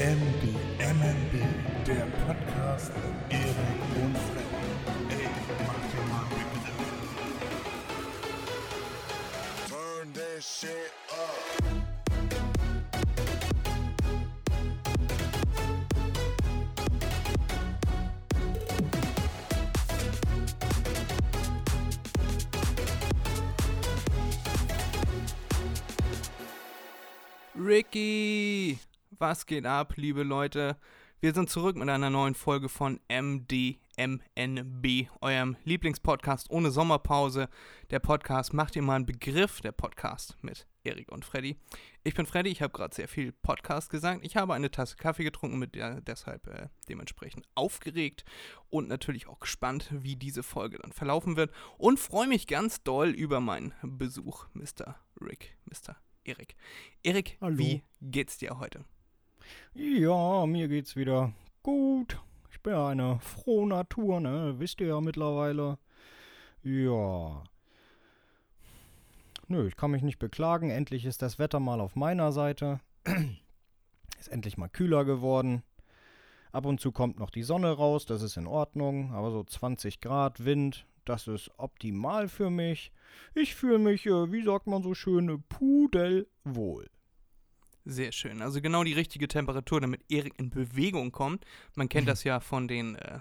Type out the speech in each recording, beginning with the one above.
MB, MMB, der Podcast mit Erik und Fred. Ey, mach dir mal Begriff. Turn that shit up. Ricky! Was geht ab, liebe Leute? Wir sind zurück mit einer neuen Folge von MDMNB, eurem Lieblingspodcast ohne Sommerpause. Der Podcast macht ihr mal einen Begriff, der Podcast mit Erik und Freddy. Ich bin Freddy, ich habe gerade sehr viel Podcast gesagt. Ich habe eine Tasse Kaffee getrunken, mit der deshalb äh, dementsprechend aufgeregt und natürlich auch gespannt, wie diese Folge dann verlaufen wird. Und freue mich ganz doll über meinen Besuch, Mr. Rick, Mr. Erik. Erik, wie geht's dir heute? Ja, mir geht's wieder gut. Ich bin ja eine frohe Natur, ne? Wisst ihr ja mittlerweile. Ja. Nö, ich kann mich nicht beklagen. Endlich ist das Wetter mal auf meiner Seite. ist endlich mal kühler geworden. Ab und zu kommt noch die Sonne raus, das ist in Ordnung. Aber so 20 Grad Wind, das ist optimal für mich. Ich fühle mich, äh, wie sagt man so schön, pudelwohl. Sehr schön. Also genau die richtige Temperatur, damit Erik in Bewegung kommt. Man kennt das ja von den äh,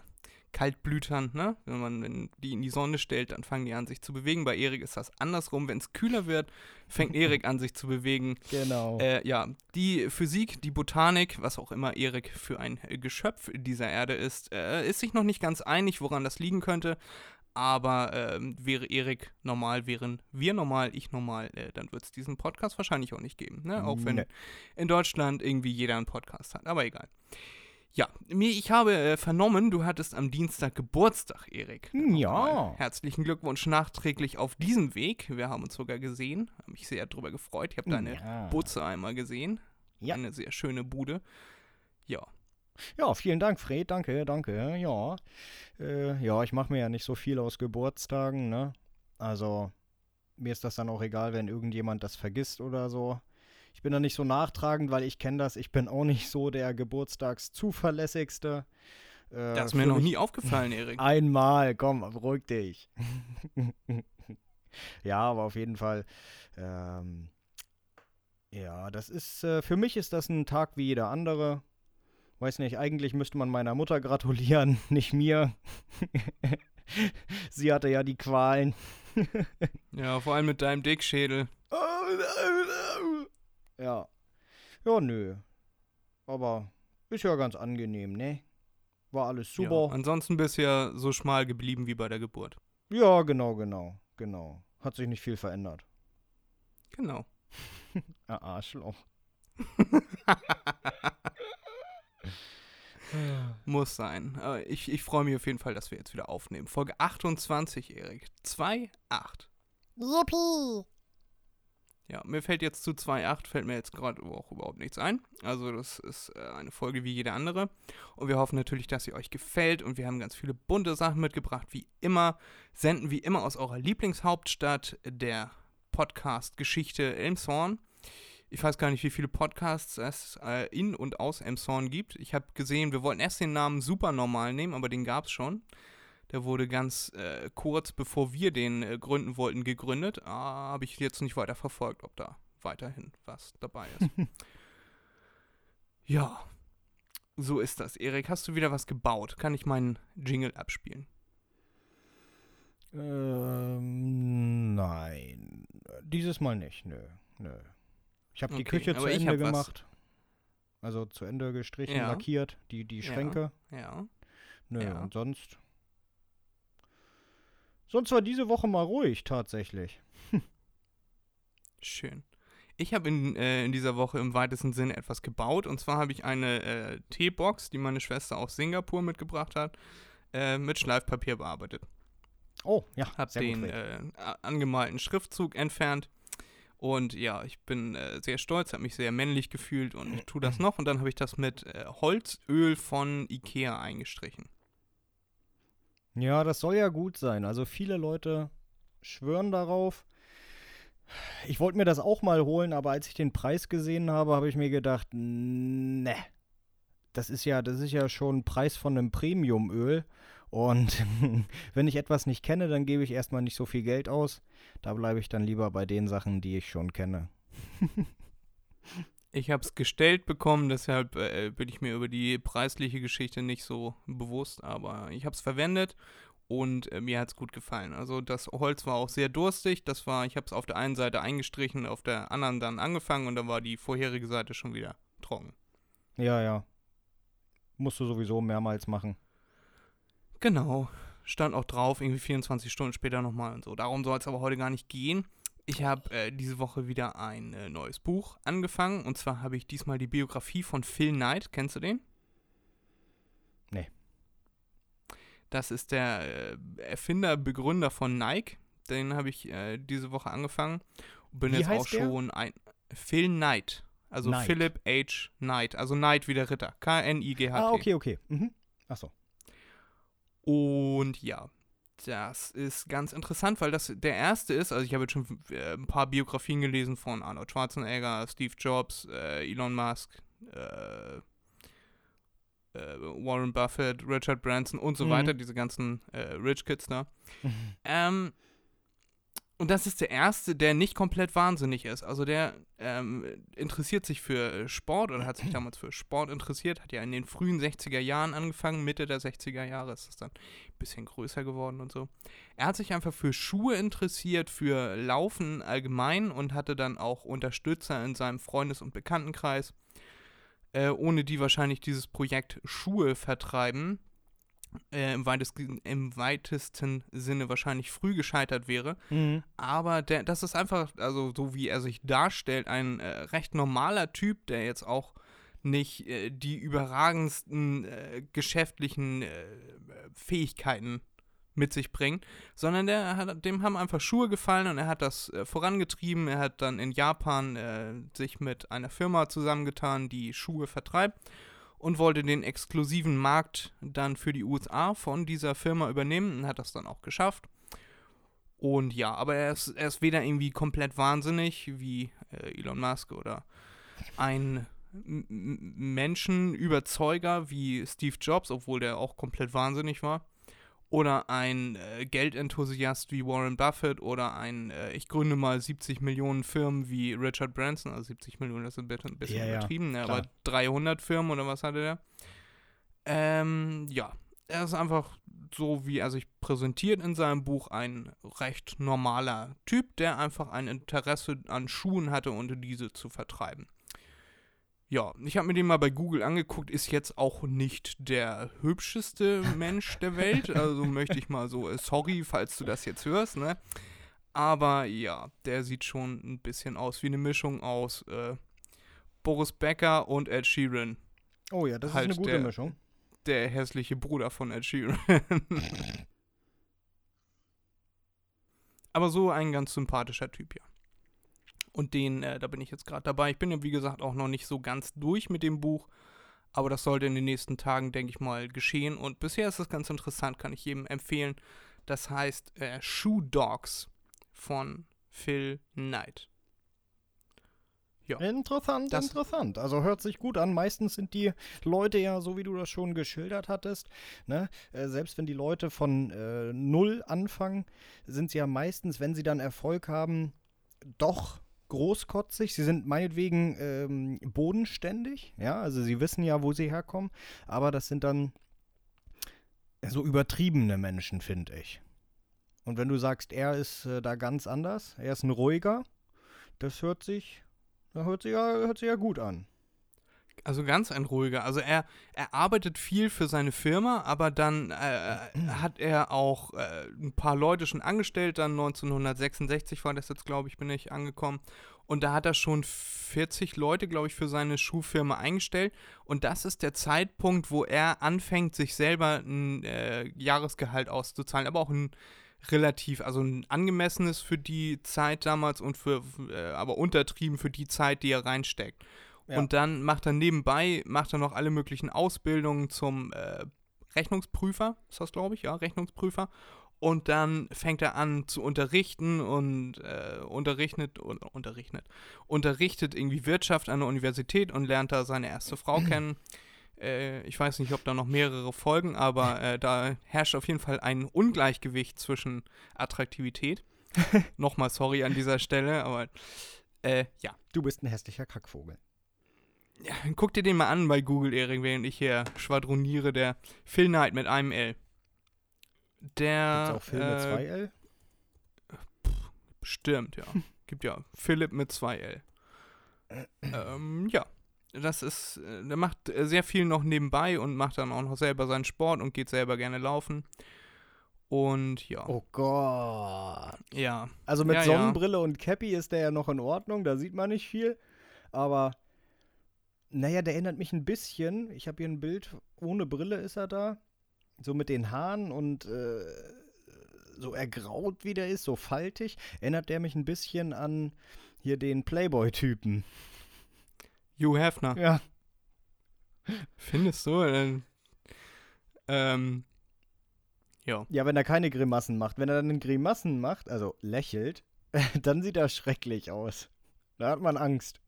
Kaltblütern, ne? Wenn man wenn die in die Sonne stellt, dann fangen die an, sich zu bewegen. Bei Erik ist das andersrum. Wenn es kühler wird, fängt Erik an, sich zu bewegen. Genau. Äh, ja, die Physik, die Botanik, was auch immer Erik für ein Geschöpf dieser Erde ist, äh, ist sich noch nicht ganz einig, woran das liegen könnte. Aber ähm, wäre Erik normal, wären wir normal, ich normal, äh, dann wird es diesen Podcast wahrscheinlich auch nicht geben. Ne? Auch wenn Nee. in Deutschland irgendwie jeder einen Podcast hat. Aber egal. Ja, mir, ich habe äh, vernommen, du hattest am Dienstag Geburtstag, Erik. Dann Ja. Herzlichen Glückwunsch nachträglich auf diesem Weg. Wir haben uns sogar gesehen. Habe mich sehr darüber gefreut. Ich habe deine Ja. Butze einmal gesehen. Ja. Eine sehr schöne Bude. Ja. Ja, vielen Dank, Fred. Danke, danke. Ja, äh, ja ich mache mir ja nicht so viel aus Geburtstagen, ne? Also, mir ist das dann auch egal, wenn irgendjemand das vergisst oder so. Ich bin da nicht so nachtragend, weil ich kenne das. Ich bin auch nicht so der Geburtstagszuverlässigste. Äh, Das ist mir noch nie aufgefallen, Erik. Einmal, komm, beruhig dich. ja, aber auf jeden Fall. Ähm, ja, das ist, äh, für mich ist das ein Tag wie jeder andere. Weiß nicht, eigentlich müsste man meiner Mutter gratulieren, nicht mir. Sie hatte ja die Qualen. Ja, vor allem mit deinem Dickschädel. Ja. Ja, nö. Aber ist ja ganz angenehm, ne? War alles Ja. super. Ansonsten bist du ja so schmal geblieben wie bei der Geburt. Ja, genau, genau, genau. Hat sich nicht viel verändert. Genau. Arschloch. Muss sein. Aber ich, ich freue mich auf jeden Fall, dass wir jetzt wieder aufnehmen. Folge 28, Erik. 2,8. Yippie! Ja, mir fällt jetzt zu 2,8, fällt mir jetzt gerade auch überhaupt nichts ein. Also das ist äh, eine Folge wie jede andere. Und wir hoffen natürlich, dass sie euch gefällt. Und wir haben ganz viele bunte Sachen mitgebracht, wie immer. Senden wie immer aus eurer Lieblingshauptstadt der Podcast-Geschichte Elmshorn. Ich weiß gar nicht, wie viele Podcasts es äh, in und aus Elmshorn gibt. Ich habe gesehen, wir wollten erst den Namen Supernormal nehmen, aber den gab es schon. Der wurde ganz äh, kurz, bevor wir den äh, gründen wollten, gegründet. Ah, Habe ich jetzt nicht weiter verfolgt, ob da weiterhin was dabei ist. ja, so ist das. Erik, hast du wieder was gebaut? Kann ich meinen Jingle abspielen? Ähm, nein. Dieses Mal nicht, nö, nö. Ich habe die Okay, Küche zu Ende hab was. gemacht. Also zu Ende gestrichen, Ja. lackiert, die, die Ja. Schränke. Ja. Nö, Ja. und sonst. Sonst war diese Woche mal ruhig, tatsächlich. Schön. Ich habe in, äh, in dieser Woche im weitesten Sinne etwas gebaut. Und zwar habe ich eine äh, Teebox, die meine Schwester aus Singapur mitgebracht hat, äh, mit Schleifpapier bearbeitet. Oh, ja, Habe den äh, angemalten Schriftzug entfernt. Und ja, ich bin äh, sehr stolz, habe mich sehr männlich gefühlt und ich tue das noch. Und dann habe ich das mit äh, Holzöl von Ikea eingestrichen. Ja, das soll ja gut sein. Also viele Leute schwören darauf. Ich wollte mir das auch mal holen, aber als ich den Preis gesehen habe, habe ich mir gedacht, ne, das ist ja, das ist ja schon Preis von einem Premiumöl. Und wenn ich etwas nicht kenne, dann gebe ich erstmal nicht so viel Geld aus. Da bleibe ich dann lieber bei den Sachen, die ich schon kenne. Ich habe es gestellt bekommen, deshalb äh, bin ich mir über die preisliche Geschichte nicht so bewusst, aber ich habe es verwendet und äh, mir hat es gut gefallen. Also das Holz war auch sehr durstig, das war, ich habe es auf der einen Seite eingestrichen, auf der anderen dann angefangen und dann war die vorherige Seite schon wieder trocken. Ja, ja. Musst du sowieso mehrmals machen. Genau, stand auch drauf, irgendwie 24 Stunden später nochmal und so. Darum soll es aber heute gar nicht gehen. Ich habe äh, diese Woche wieder ein äh, neues Buch angefangen. Und zwar habe ich diesmal die Biografie von Phil Knight. Kennst du den? Nee. Das ist der äh, Erfinder, Begründer von Nike. Den habe ich äh, diese Woche angefangen. Und bin Wie jetzt auch der? schon ein. Phil Knight. Also Knight. Philip H. Knight. Also Knight wie der Ritter. K-N-I-G-H-T. Ah, okay, okay. Mhm. Achso. Und ja, das ist ganz interessant, weil das der erste ist. Also, ich habe jetzt schon äh, ein paar Biografien gelesen von Arnold Schwarzenegger, Steve Jobs, äh, Elon Musk, äh, äh, Warren Buffett, Richard Branson und so Mhm. weiter, diese ganzen äh, Rich Kids da. Ähm, und das ist der erste, der nicht komplett wahnsinnig ist. Also der ähm, interessiert sich für äh, Sport oder hat sich damals für Sport interessiert, hat ja in den frühen 60er Jahren angefangen, Mitte der 60er Jahre ist es dann ein bisschen größer geworden und so. Er hat sich einfach für Schuhe interessiert, für Laufen allgemein und hatte dann auch Unterstützer in seinem Freundes- und Bekanntenkreis, äh, ohne die wahrscheinlich dieses Projekt Schuhe vertreiben äh, im, weitesten, im weitesten Sinne wahrscheinlich früh gescheitert wäre. Mhm. Aber der, das ist einfach, also so wie er sich darstellt, ein äh, recht normaler Typ, der jetzt auch nicht äh, die überragendsten äh, geschäftlichen äh, Fähigkeiten mit sich bringt, sondern der hat, dem haben einfach Schuhe gefallen und er hat das äh, vorangetrieben. Er hat dann in Japan sich mit einer Firma zusammengetan, die Schuhe vertreibt und wollte den exklusiven Markt dann für die USA von dieser Firma übernehmen und hat das dann auch geschafft. Und ja, aber er ist, er ist weder irgendwie komplett wahnsinnig wie äh, Elon Musk oder ein Menschenüberzeuger wie Steve Jobs, obwohl der auch komplett wahnsinnig war. Oder ein äh, Geldenthusiast wie Warren Buffett oder ein, äh, ich gründe mal 70 Millionen Firmen wie Richard Branson, also 70 Millionen, das ist ein bisschen, ein bisschen Ja, ja, übertrieben, ne, klar. aber 300 Firmen oder was hatte der? Ähm, ja, er ist einfach so, wie er sich präsentiert in seinem Buch, ein recht normaler Typ, der einfach ein Interesse an Schuhen hatte und diese zu vertreiben. Ja, ich habe mir den mal bei Google angeguckt, ist jetzt auch nicht der hübscheste Mensch der Welt, also möchte ich mal so, äh, sorry, falls du das jetzt hörst, ne? Aber ja, der sieht schon ein bisschen aus wie eine Mischung aus äh, Boris Becker und Ed Sheeran, Oh ja, das Halt ist eine gute der- Mischung. der hässliche Bruder von Ed Sheeran. Aber so ein ganz sympathischer Typ, ja. Und den, äh, da bin ich jetzt gerade dabei. Ich bin ja, wie gesagt, auch noch nicht so ganz durch mit dem Buch. Aber das sollte in den nächsten Tagen, denke ich mal, geschehen. Und bisher ist es ganz interessant, kann ich jedem empfehlen. Das heißt äh, Shoe Dogs von Phil Knight. Interessant, Das- interessant. Also hört sich gut an. Meistens sind die Leute ja, so wie du das schon geschildert hattest, ne? äh, selbst wenn die Leute von äh, Null anfangen, sind sie ja meistens, wenn sie dann Erfolg haben, doch großkotzig. Sie sind meinetwegen ähm, bodenständig, ja, also sie wissen ja, wo sie herkommen, aber das sind dann so übertriebene Menschen, finde ich. Und wenn du sagst, er ist äh, da ganz anders, er ist ein ruhiger, das hört sich das hört sich ja, hört sich ja gut an. Also ganz ein ruhiger. Also er, er arbeitet viel für seine Firma, aber dann äh, hat er auch äh, ein paar Leute schon angestellt. Dann 1966 war das jetzt, glaube ich, bin ich angekommen. Und da hat er schon 40 Leute, glaube ich, für seine Schuhfirma eingestellt. Und das ist der Zeitpunkt, wo er anfängt, sich selber ein äh, Jahresgehalt auszuzahlen, aber auch ein relativ, also ein angemessenes für die Zeit damals und für, äh, aber untertrieben für die Zeit, die er reinsteckt. Ja. Und dann macht er nebenbei, macht er noch alle möglichen Ausbildungen zum äh, Rechnungsprüfer, ist das glaube ich, ja, Rechnungsprüfer. Und dann fängt er an zu unterrichten und äh, unterrichtet, un, unterrichtet, unterrichtet irgendwie Wirtschaft an der Universität und lernt da seine erste Frau kennen. Äh, ich weiß nicht, ob da noch mehrere folgen, aber äh, da herrscht auf jeden Fall ein Ungleichgewicht zwischen Attraktivität. Nochmal sorry an dieser Stelle, aber äh, ja. Du bist ein hässlicher Kackvogel. Ja. Guck dir den mal an bei Google, Erik, während ich hier schwadroniere. Der Phil Knight mit einem L. Der. Gibt's auch Film mit äh, 2L? Stimmt, ja. Gibt ja Philipp mit zwei L. ähm, ja. Das ist, äh, der macht äh, sehr viel noch nebenbei und macht dann auch noch selber seinen Sport und geht selber gerne laufen. Und ja, Oh Gott. ja. Also mit Ja, ja. Sonnenbrille und Cappy ist der ja noch in Ordnung, da sieht man nicht viel. Aber, naja, der erinnert mich ein bisschen. Ich habe hier ein Bild, ohne Brille ist er da. So mit den Haaren und äh, so ergraut wie der ist, so faltig. Erinnert der mich ein bisschen an hier den Playboy-Typen. Hugh Hefner. Ja. Findest du? Äh, ähm, ja. Ja, wenn er keine Grimassen macht. Wenn er dann Grimassen macht, also lächelt, dann sieht er schrecklich aus. Da hat man Angst.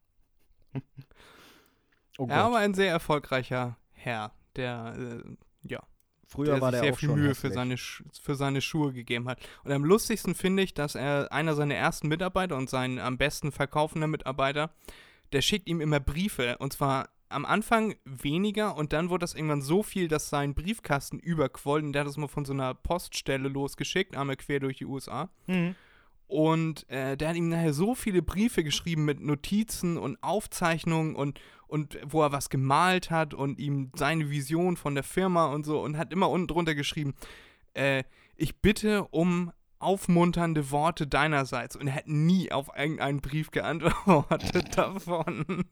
Oh Er war ein sehr erfolgreicher Herr, der, äh, ja, Früher der war sich der sehr auch viel Mühe hässlich. für seine, für seine Schuhe gegeben hat. Und am lustigsten finde ich, dass er einer seiner ersten Mitarbeiter und sein am besten verkaufender Mitarbeiter, der schickt ihm immer Briefe. Und zwar am Anfang weniger und dann wurde das irgendwann so viel, dass sein Briefkasten überquoll. Und der hat das mal von so einer Poststelle losgeschickt, einmal quer durch die USA. Mhm. Und äh, der hat ihm nachher so viele Briefe geschrieben mit Notizen und Aufzeichnungen und, und wo er was gemalt hat und ihm seine Vision von der Firma und so und hat immer unten drunter geschrieben, äh, ich bitte um aufmunternde Worte deinerseits. Und er hat nie auf irgendeinen Brief geantwortet davon.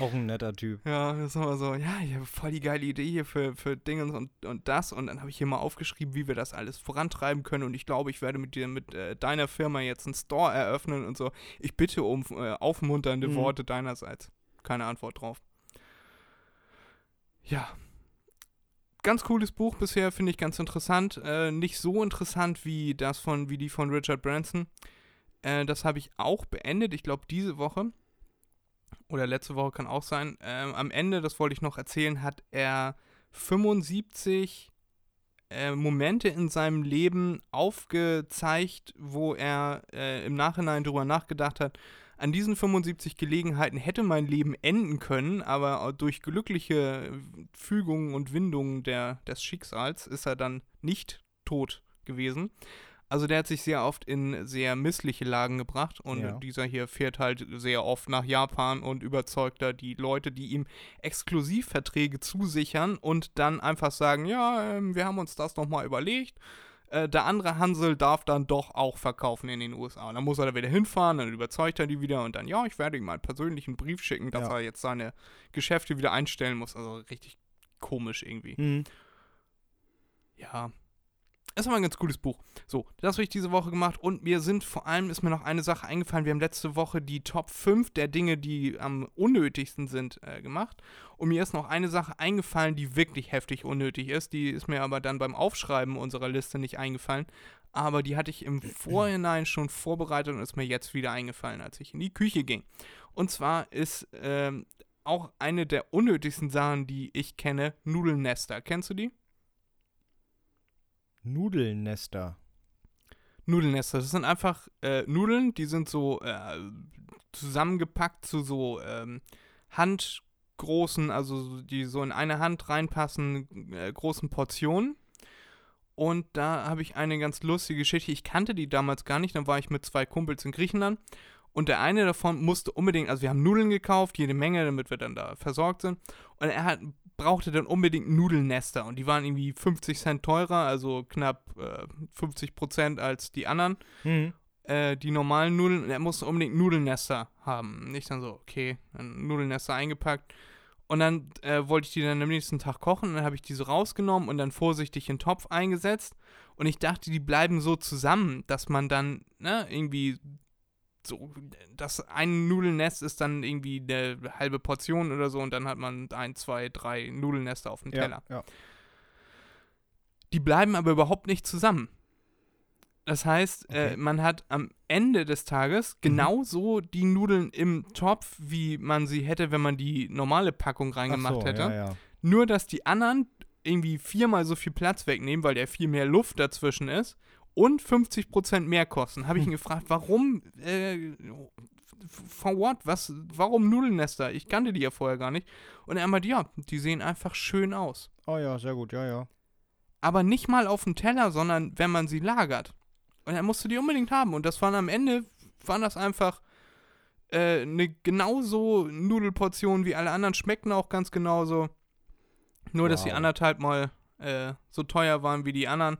Auch ein netter Typ. Ja, das ist immer so, ja, ich habe voll die geile Idee hier für, für Dinge und, und das. Und dann habe ich hier mal aufgeschrieben, wie wir das alles vorantreiben können. Und ich glaube, ich werde mit dir, mit äh, deiner Firma jetzt einen Store eröffnen und so. Ich bitte um äh, aufmunternde Mhm. Worte deinerseits. Keine Antwort drauf. Ja. Ganz cooles Buch bisher, finde ich ganz interessant. Äh, nicht so interessant wie das von, wie die von Richard Branson. Äh, das habe ich auch beendet, ich glaube diese Woche oder letzte Woche kann auch sein. Ähm, am Ende, das wollte ich noch erzählen, hat er 75 äh, Momente in seinem Leben aufgezeigt, wo er äh, im Nachhinein drüber nachgedacht hat. An diesen 75 Gelegenheiten hätte mein Leben enden können, aber durch glückliche Fügungen und Windungen der, des Schicksals ist er dann nicht tot gewesen. Also der hat sich sehr oft in sehr missliche Lagen gebracht und Ja. dieser hier fährt halt sehr oft nach Japan und überzeugt da die Leute, die ihm Exklusivverträge zusichern und dann einfach sagen, ja, ähm, wir haben uns das nochmal überlegt. Äh, der andere Hansel darf dann doch auch verkaufen in den USA. Und dann muss er da wieder hinfahren, dann überzeugt er die wieder und dann, ja, ich werde ihm einen persönlichen Brief schicken, dass Ja. er jetzt seine Geschäfte wieder einstellen muss. Also richtig komisch irgendwie. Mhm. Ja. Es war ein ganz cooles Buch. So, das habe ich diese Woche gemacht und mir sind vor allem, ist mir noch eine Sache eingefallen. Wir haben letzte Woche die Top 5 der Dinge, die am unnötigsten sind, äh, gemacht. Und mir ist noch eine Sache eingefallen, die wirklich heftig unnötig ist. Die ist mir aber dann beim Aufschreiben unserer Liste nicht eingefallen. Aber die hatte ich im Vorhinein schon vorbereitet und ist mir jetzt wieder eingefallen, als ich in die Küche ging. Und zwar ist ähm, auch eine der unnötigsten Sachen, die ich kenne, Nudelnester. Kennst du die? Nudelnester. Nudelnester. Das sind einfach äh, Nudeln, die sind so äh, zusammengepackt zu so ähm, handgroßen, also so- die so in eine Hand reinpassen, äh, großen Portionen. Und da habe ich eine ganz lustige Geschichte. Ich kannte die damals gar nicht. Dann war ich mit zwei Kumpels in Griechenland. Und der eine davon musste unbedingt, also wir haben Nudeln gekauft, jede Menge, damit wir dann da versorgt sind. Und er hat, brauchte dann unbedingt Nudelnester. Und die waren irgendwie 50 Cent teurer, also knapp äh, 50 Prozent als die anderen, Mhm. äh, die normalen Nudeln. Und er musste unbedingt Nudelnester haben. Und ich dann so, okay, dann Nudelnester eingepackt. Und dann äh, wollte ich die dann am nächsten Tag kochen. Und dann habe ich die so rausgenommen und dann vorsichtig in den Topf eingesetzt. Und ich dachte, die bleiben so zusammen, dass man dann ne, irgendwie so, das ein Nudelnest ist dann irgendwie eine halbe Portion oder so und dann hat man ein, zwei, drei Nudelnester auf dem Teller. Ja. Die bleiben aber überhaupt nicht zusammen. Das heißt, äh, Okay. man hat am Ende des Tages genauso die Nudeln im Topf, wie man sie hätte, wenn man die normale Packung Ach reingemacht so, hätte. Ja. Nur, dass die anderen irgendwie viermal so viel Platz wegnehmen, weil der viel mehr Luft dazwischen ist und 50% mehr kosten. Habe ich ihn gefragt, warum, äh, for what? Was, warum Nudelnester? Ich kannte die ja vorher gar nicht. Und er meinte, ja, die sehen einfach schön aus. Oh ja, sehr gut, ja, ja. Aber nicht mal auf dem Teller, sondern wenn man sie lagert. Und er musste die unbedingt haben. Und das waren am Ende, waren das einfach äh, eine genauso Nudelportion wie alle anderen, schmeckten auch ganz genauso. Nur, dass sie Wow. anderthalb Mal äh, so teuer waren wie die anderen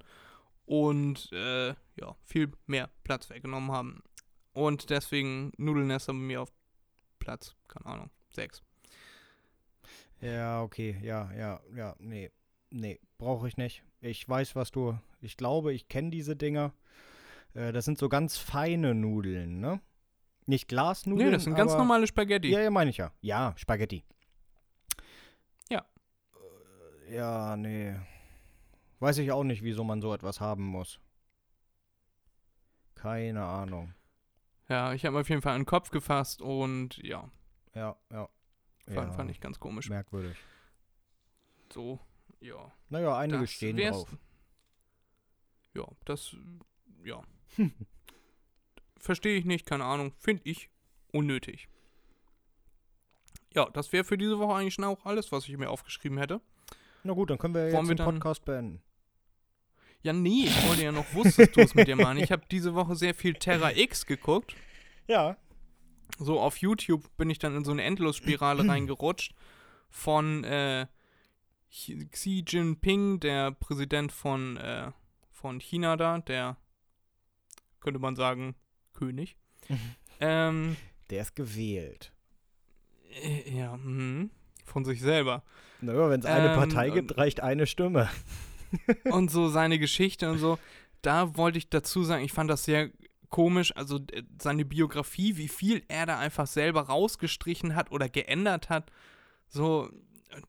und äh, ja, viel mehr Platz weggenommen haben. Und deswegen Nudelnester bei mir auf Platz, keine Ahnung, sechs. Ja, okay, ja, ja, ja, nee, nee, brauche ich nicht. Ich weiß, was du, ich glaube, ich kenne diese Dinger. Äh, das sind so ganz feine Nudeln, ne? Nicht Glasnudeln, Nee, das sind ganz aber- normale Spaghetti. Ja, ja, meine ich ja. Ja, Spaghetti. Ja. Äh, Ja, nee. Weiß ich auch nicht, wieso man so etwas haben muss. Keine Ahnung. Ja, ich habe auf jeden Fall einen Kopf gefasst und ja, Ja, ja. fand, ja, fand ich ganz komisch. merkwürdig. So, ja. Naja, einige das stehen drauf. Ja, das, ja. Verstehe ich nicht, keine Ahnung. Finde ich unnötig. Ja, das wäre für diese Woche eigentlich schon auch alles, was ich mir aufgeschrieben hätte. Na gut, dann können wir Wollen jetzt wir den Podcast beenden. Ja, nee, ich wollte ja noch, wusstest du es mit dir machen. Ich habe diese Woche sehr viel Terra X geguckt. Ja. So auf YouTube bin ich dann in so eine Endlosspirale reingerutscht von äh, Xi Jinping, der Präsident von, äh, von China da, der könnte man sagen König. ähm, Der ist gewählt. äh, ja, mhm, von sich selber. Naja, wenn es eine Ähm, Partei gibt, reicht eine Stimme. und so seine Geschichte und so. Da wollte ich dazu sagen, ich fand das sehr komisch, also äh, seine Biografie, wie viel er da einfach selber rausgestrichen hat oder geändert hat. So, äh,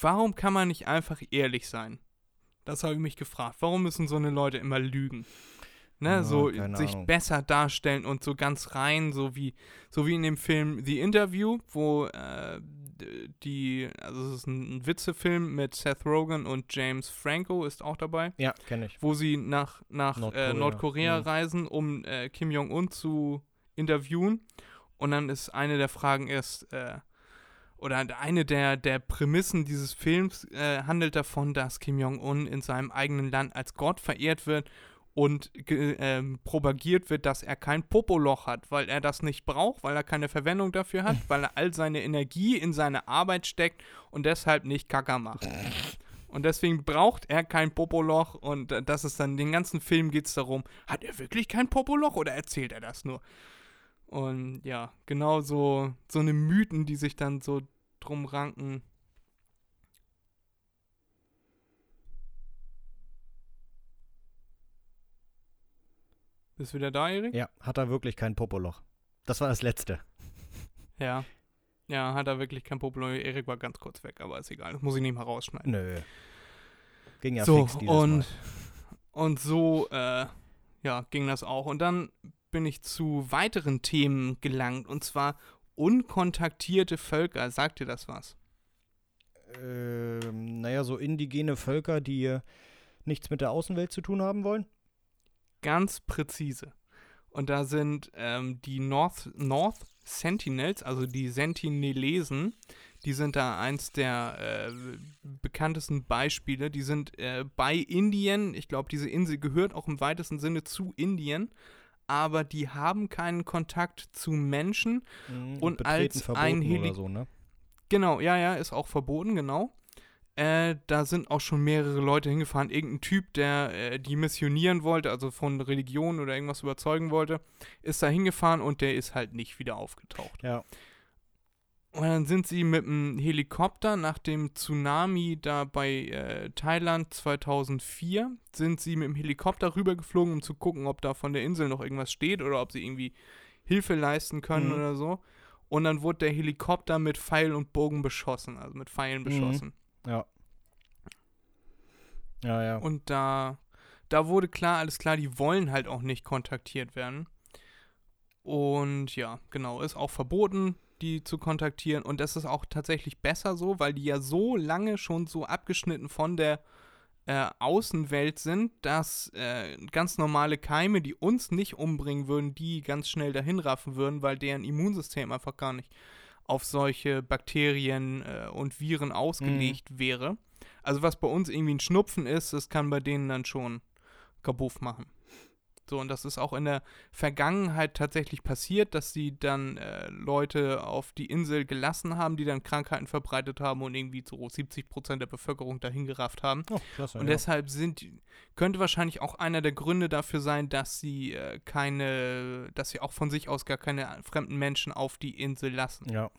warum kann man nicht einfach ehrlich sein? Das habe ich mich gefragt. Warum müssen so eine Leute immer lügen? Ne, Ja, so sich Ahnung. besser darstellen und so ganz rein, so wie, so wie in dem Film The Interview, wo äh, die, also es ist ein Witzefilm mit Seth Rogen und James Franco ist auch dabei, Ja, kenne ich. wo sie nach, nach Nordkorea, Nordkorea, äh, Nordkorea mhm. reisen, um äh, Kim Jong-un zu interviewen. Und dann ist eine der Fragen ist, äh, oder eine der, der Prämissen dieses Films äh, handelt davon, dass Kim Jong-un in seinem eigenen Land als Gott verehrt wird und ähm, propagiert wird, dass er kein Popoloch hat, weil er das nicht braucht, weil er keine Verwendung dafür hat, weil er all seine Energie in seine Arbeit steckt und deshalb nicht Kacker macht. Und deswegen braucht er kein Popoloch und äh, das ist dann, den ganzen Film geht es darum, hat er wirklich kein Popoloch oder erzählt er das nur? Und ja, genau so, so eine Mythen, die sich dann so drum ranken. Bist du wieder da, Erik? Ja, hat er wirklich kein Popoloch. Das war das Letzte. Ja. Ja, hat er wirklich kein Popoloch. Erik war ganz kurz weg, aber ist egal. Das muss ich nicht mal rausschneiden. Nö. Ging ja so, fix dieses und, Mal. und so, äh, ja, ging das auch. Und dann bin ich zu weiteren Themen gelangt, und zwar unkontaktierte Völker. Sagt dir das was? Ähm, naja, so indigene Völker, die äh, nichts mit der Außenwelt zu tun haben wollen. Ganz präzise. Und da sind ähm, die North, North Sentinels, also die Sentinelesen, die sind da eins der äh, bekanntesten Beispiele. Die sind äh, bei Indien, ich glaube, diese Insel gehört auch im weitesten Sinne zu Indien, aber die haben keinen Kontakt zu Menschen. Mhm, Und betreten als ein Heli- so, ne? Genau, ja, ja, ist auch verboten, genau. Äh, da sind auch schon mehrere Leute hingefahren. Irgendein Typ, der äh, die missionieren wollte, also von Religion oder irgendwas überzeugen wollte, ist da hingefahren und der ist halt nicht wieder aufgetaucht. Ja. Und dann sind sie mit dem Helikopter nach dem Tsunami da bei äh, Thailand 2004, sind sie mit dem Helikopter rübergeflogen, um zu gucken, ob da von der Insel noch irgendwas steht oder ob sie irgendwie Hilfe leisten können Mhm. oder so. Und dann wurde der Helikopter mit Pfeil und Bogen beschossen, also mit Pfeilen Mhm. Ja. Ja, ja. Und da, da wurde klar, alles klar, die wollen halt auch nicht kontaktiert werden. Und ja, genau, ist auch verboten. die zu kontaktieren. Und das ist auch tatsächlich besser so, weil die ja so lange schon so abgeschnitten von der äh, Außenwelt sind, dass äh, ganz normale Keime, die uns nicht umbringen würden, die ganz schnell dahin raffen würden, weil deren Immunsystem einfach gar nicht auf solche Bakterien äh, und Viren ausgelegt mhm. wäre. Also was bei uns irgendwie ein Schnupfen ist, das kann bei denen dann schon kaputt machen. So, und das ist auch in der Vergangenheit tatsächlich passiert, dass sie dann äh, Leute auf die Insel gelassen haben, die dann Krankheiten verbreitet haben und irgendwie so 70 Prozent der Bevölkerung dahin gerafft haben. Oh, klasse, und ja. deshalb sind, könnte wahrscheinlich auch einer der Gründe dafür sein, dass sie äh, keine, dass sie auch von sich aus gar keine fremden Menschen auf die Insel lassen. Ja.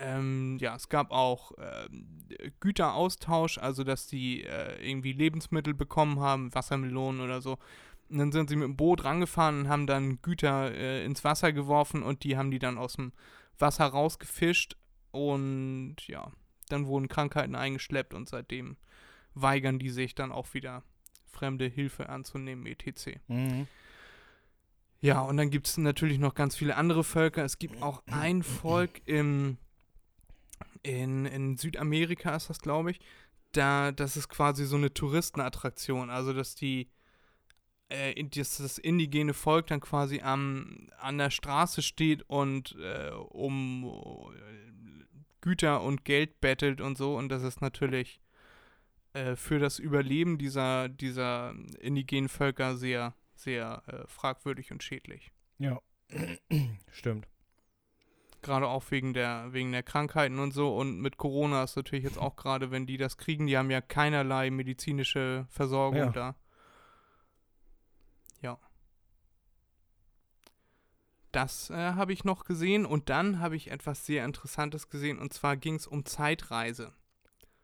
Ähm, ja, es gab auch äh, Güteraustausch, also dass die äh, irgendwie Lebensmittel bekommen haben, Wassermelonen oder so. Und dann sind sie mit dem Boot rangefahren und haben dann Güter äh, ins Wasser geworfen und die haben die dann aus dem Wasser rausgefischt und ja, dann wurden Krankheiten eingeschleppt und seitdem weigern die sich dann auch wieder fremde Hilfe anzunehmen, etc. Mhm. Ja, und dann gibt es natürlich noch ganz viele andere Völker. Es gibt auch ein Volk im in, in Südamerika ist das, glaube ich. Da, das ist quasi so eine Touristenattraktion. Also, dass die, äh, das, das indigene Volk dann quasi am, an der Straße steht und äh, um äh, Güter und Geld bettelt und so. Und das ist natürlich äh, für das Überleben dieser, dieser indigenen Völker sehr, sehr äh, fragwürdig und schädlich. Ja, stimmt gerade auch wegen der, wegen der Krankheiten und so. Und mit Corona ist natürlich jetzt auch gerade, wenn die das kriegen, die haben ja keinerlei medizinische Versorgung ja. da. Ja. Das äh, habe ich noch gesehen und dann habe ich etwas sehr Interessantes gesehen und zwar ging es um Zeitreise.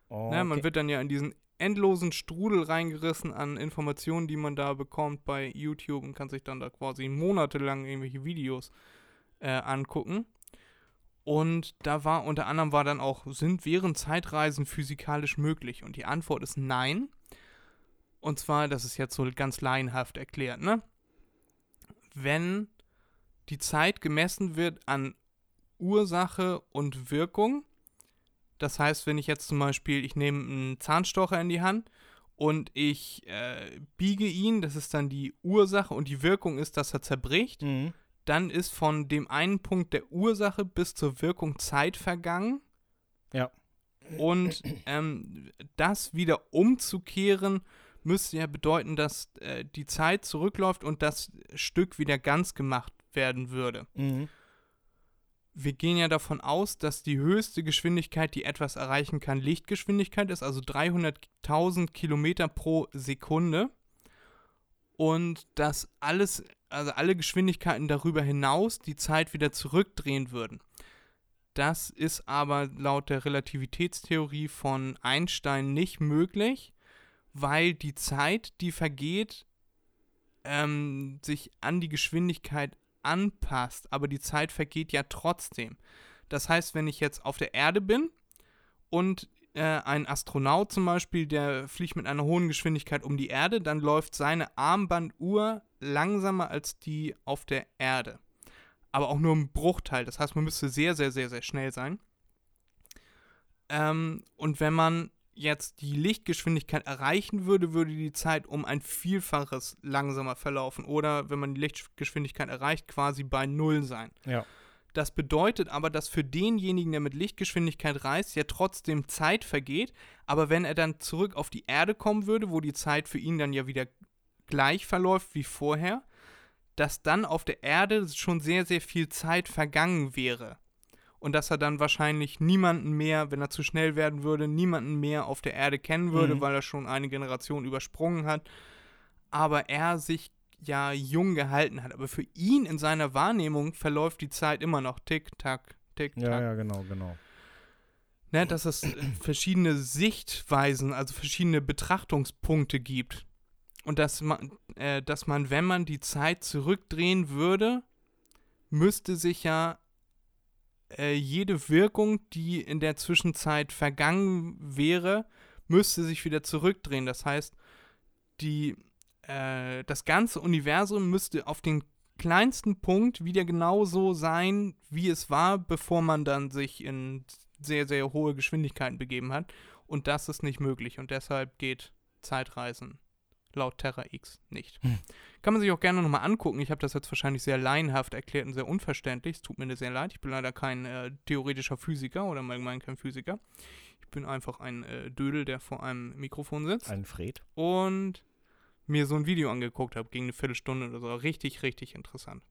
Oh, ne, man wird dann ja in diesen endlosen Strudel reingerissen an Informationen, die man da bekommt bei YouTube und kann sich dann da quasi monatelang irgendwelche Videos äh, angucken. Und da war unter anderem war dann auch, sind wären Zeitreisen physikalisch möglich? Und die Antwort ist nein. Und zwar, das ist jetzt so ganz laienhaft erklärt, ne? Wenn die Zeit gemessen wird an Ursache und Wirkung, das heißt, wenn ich jetzt zum Beispiel, ich nehme einen Zahnstocher in die Hand und ich äh, biege ihn, das ist dann die Ursache und die Wirkung ist, dass er zerbricht. Mhm dann ist von dem einen Punkt der Ursache bis zur Wirkung Zeit vergangen. Ja. Und ähm, das wieder umzukehren, müsste ja bedeuten, dass äh, die Zeit zurückläuft und das Stück wieder ganz gemacht werden würde. Mhm. Wir gehen ja davon aus, dass die höchste Geschwindigkeit, die etwas erreichen kann, Lichtgeschwindigkeit ist, also 300.000 Kilometer pro Sekunde. Und dass alles also alle Geschwindigkeiten darüber hinaus die Zeit wieder zurückdrehen würden. Das ist aber laut der Relativitätstheorie von Einstein nicht möglich, weil die Zeit, die vergeht, ähm, sich an die Geschwindigkeit anpasst, aber die Zeit vergeht ja trotzdem. Das heißt, wenn ich jetzt auf der Erde bin und ein Astronaut zum Beispiel, der fliegt mit einer hohen Geschwindigkeit um die Erde, dann läuft seine Armbanduhr langsamer als die auf der Erde. Aber auch nur ein Bruchteil. Das heißt, man müsste sehr, sehr, sehr, sehr schnell sein. Ähm, und wenn man jetzt die Lichtgeschwindigkeit erreichen würde, würde die Zeit um ein Vielfaches langsamer verlaufen. Oder wenn man die Lichtgeschwindigkeit erreicht, quasi bei Null sein. Ja. Das bedeutet aber, dass für denjenigen, der mit Lichtgeschwindigkeit reist, ja trotzdem Zeit vergeht. Aber wenn er dann zurück auf die Erde kommen würde, wo die Zeit für ihn dann ja wieder gleich verläuft wie vorher, dass dann auf der Erde schon sehr, sehr viel Zeit vergangen wäre. Und dass er dann wahrscheinlich niemanden mehr, wenn er zu schnell werden würde, niemanden mehr auf der Erde kennen würde, mhm. weil er schon eine Generation übersprungen hat. Aber er sich ja jung gehalten hat. Aber für ihn in seiner Wahrnehmung verläuft die Zeit immer noch tick, tack, tick, tack. Ja, ja, genau, genau. Ne, dass es verschiedene Sichtweisen, also verschiedene Betrachtungspunkte gibt. Und dass man, äh, dass man, wenn man die Zeit zurückdrehen würde, müsste sich ja äh, jede Wirkung, die in der Zwischenzeit vergangen wäre, müsste sich wieder zurückdrehen. Das heißt, die äh, das ganze Universum müsste auf den kleinsten Punkt wieder genauso sein, wie es war, bevor man dann sich in sehr, sehr hohe Geschwindigkeiten begeben hat. Und das ist nicht möglich. Und deshalb geht Zeitreisen laut Terra X nicht. Hm. Kann man sich auch gerne nochmal angucken. Ich habe das jetzt wahrscheinlich sehr laienhaft erklärt und sehr unverständlich. Es tut mir sehr leid. Ich bin leider kein äh, theoretischer Physiker oder allgemein kein Physiker. Ich bin einfach ein äh, Dödel, der vor einem Mikrofon sitzt Ein Fred. und mir so ein Video angeguckt habe, gegen eine Viertelstunde oder so. Richtig, richtig interessant.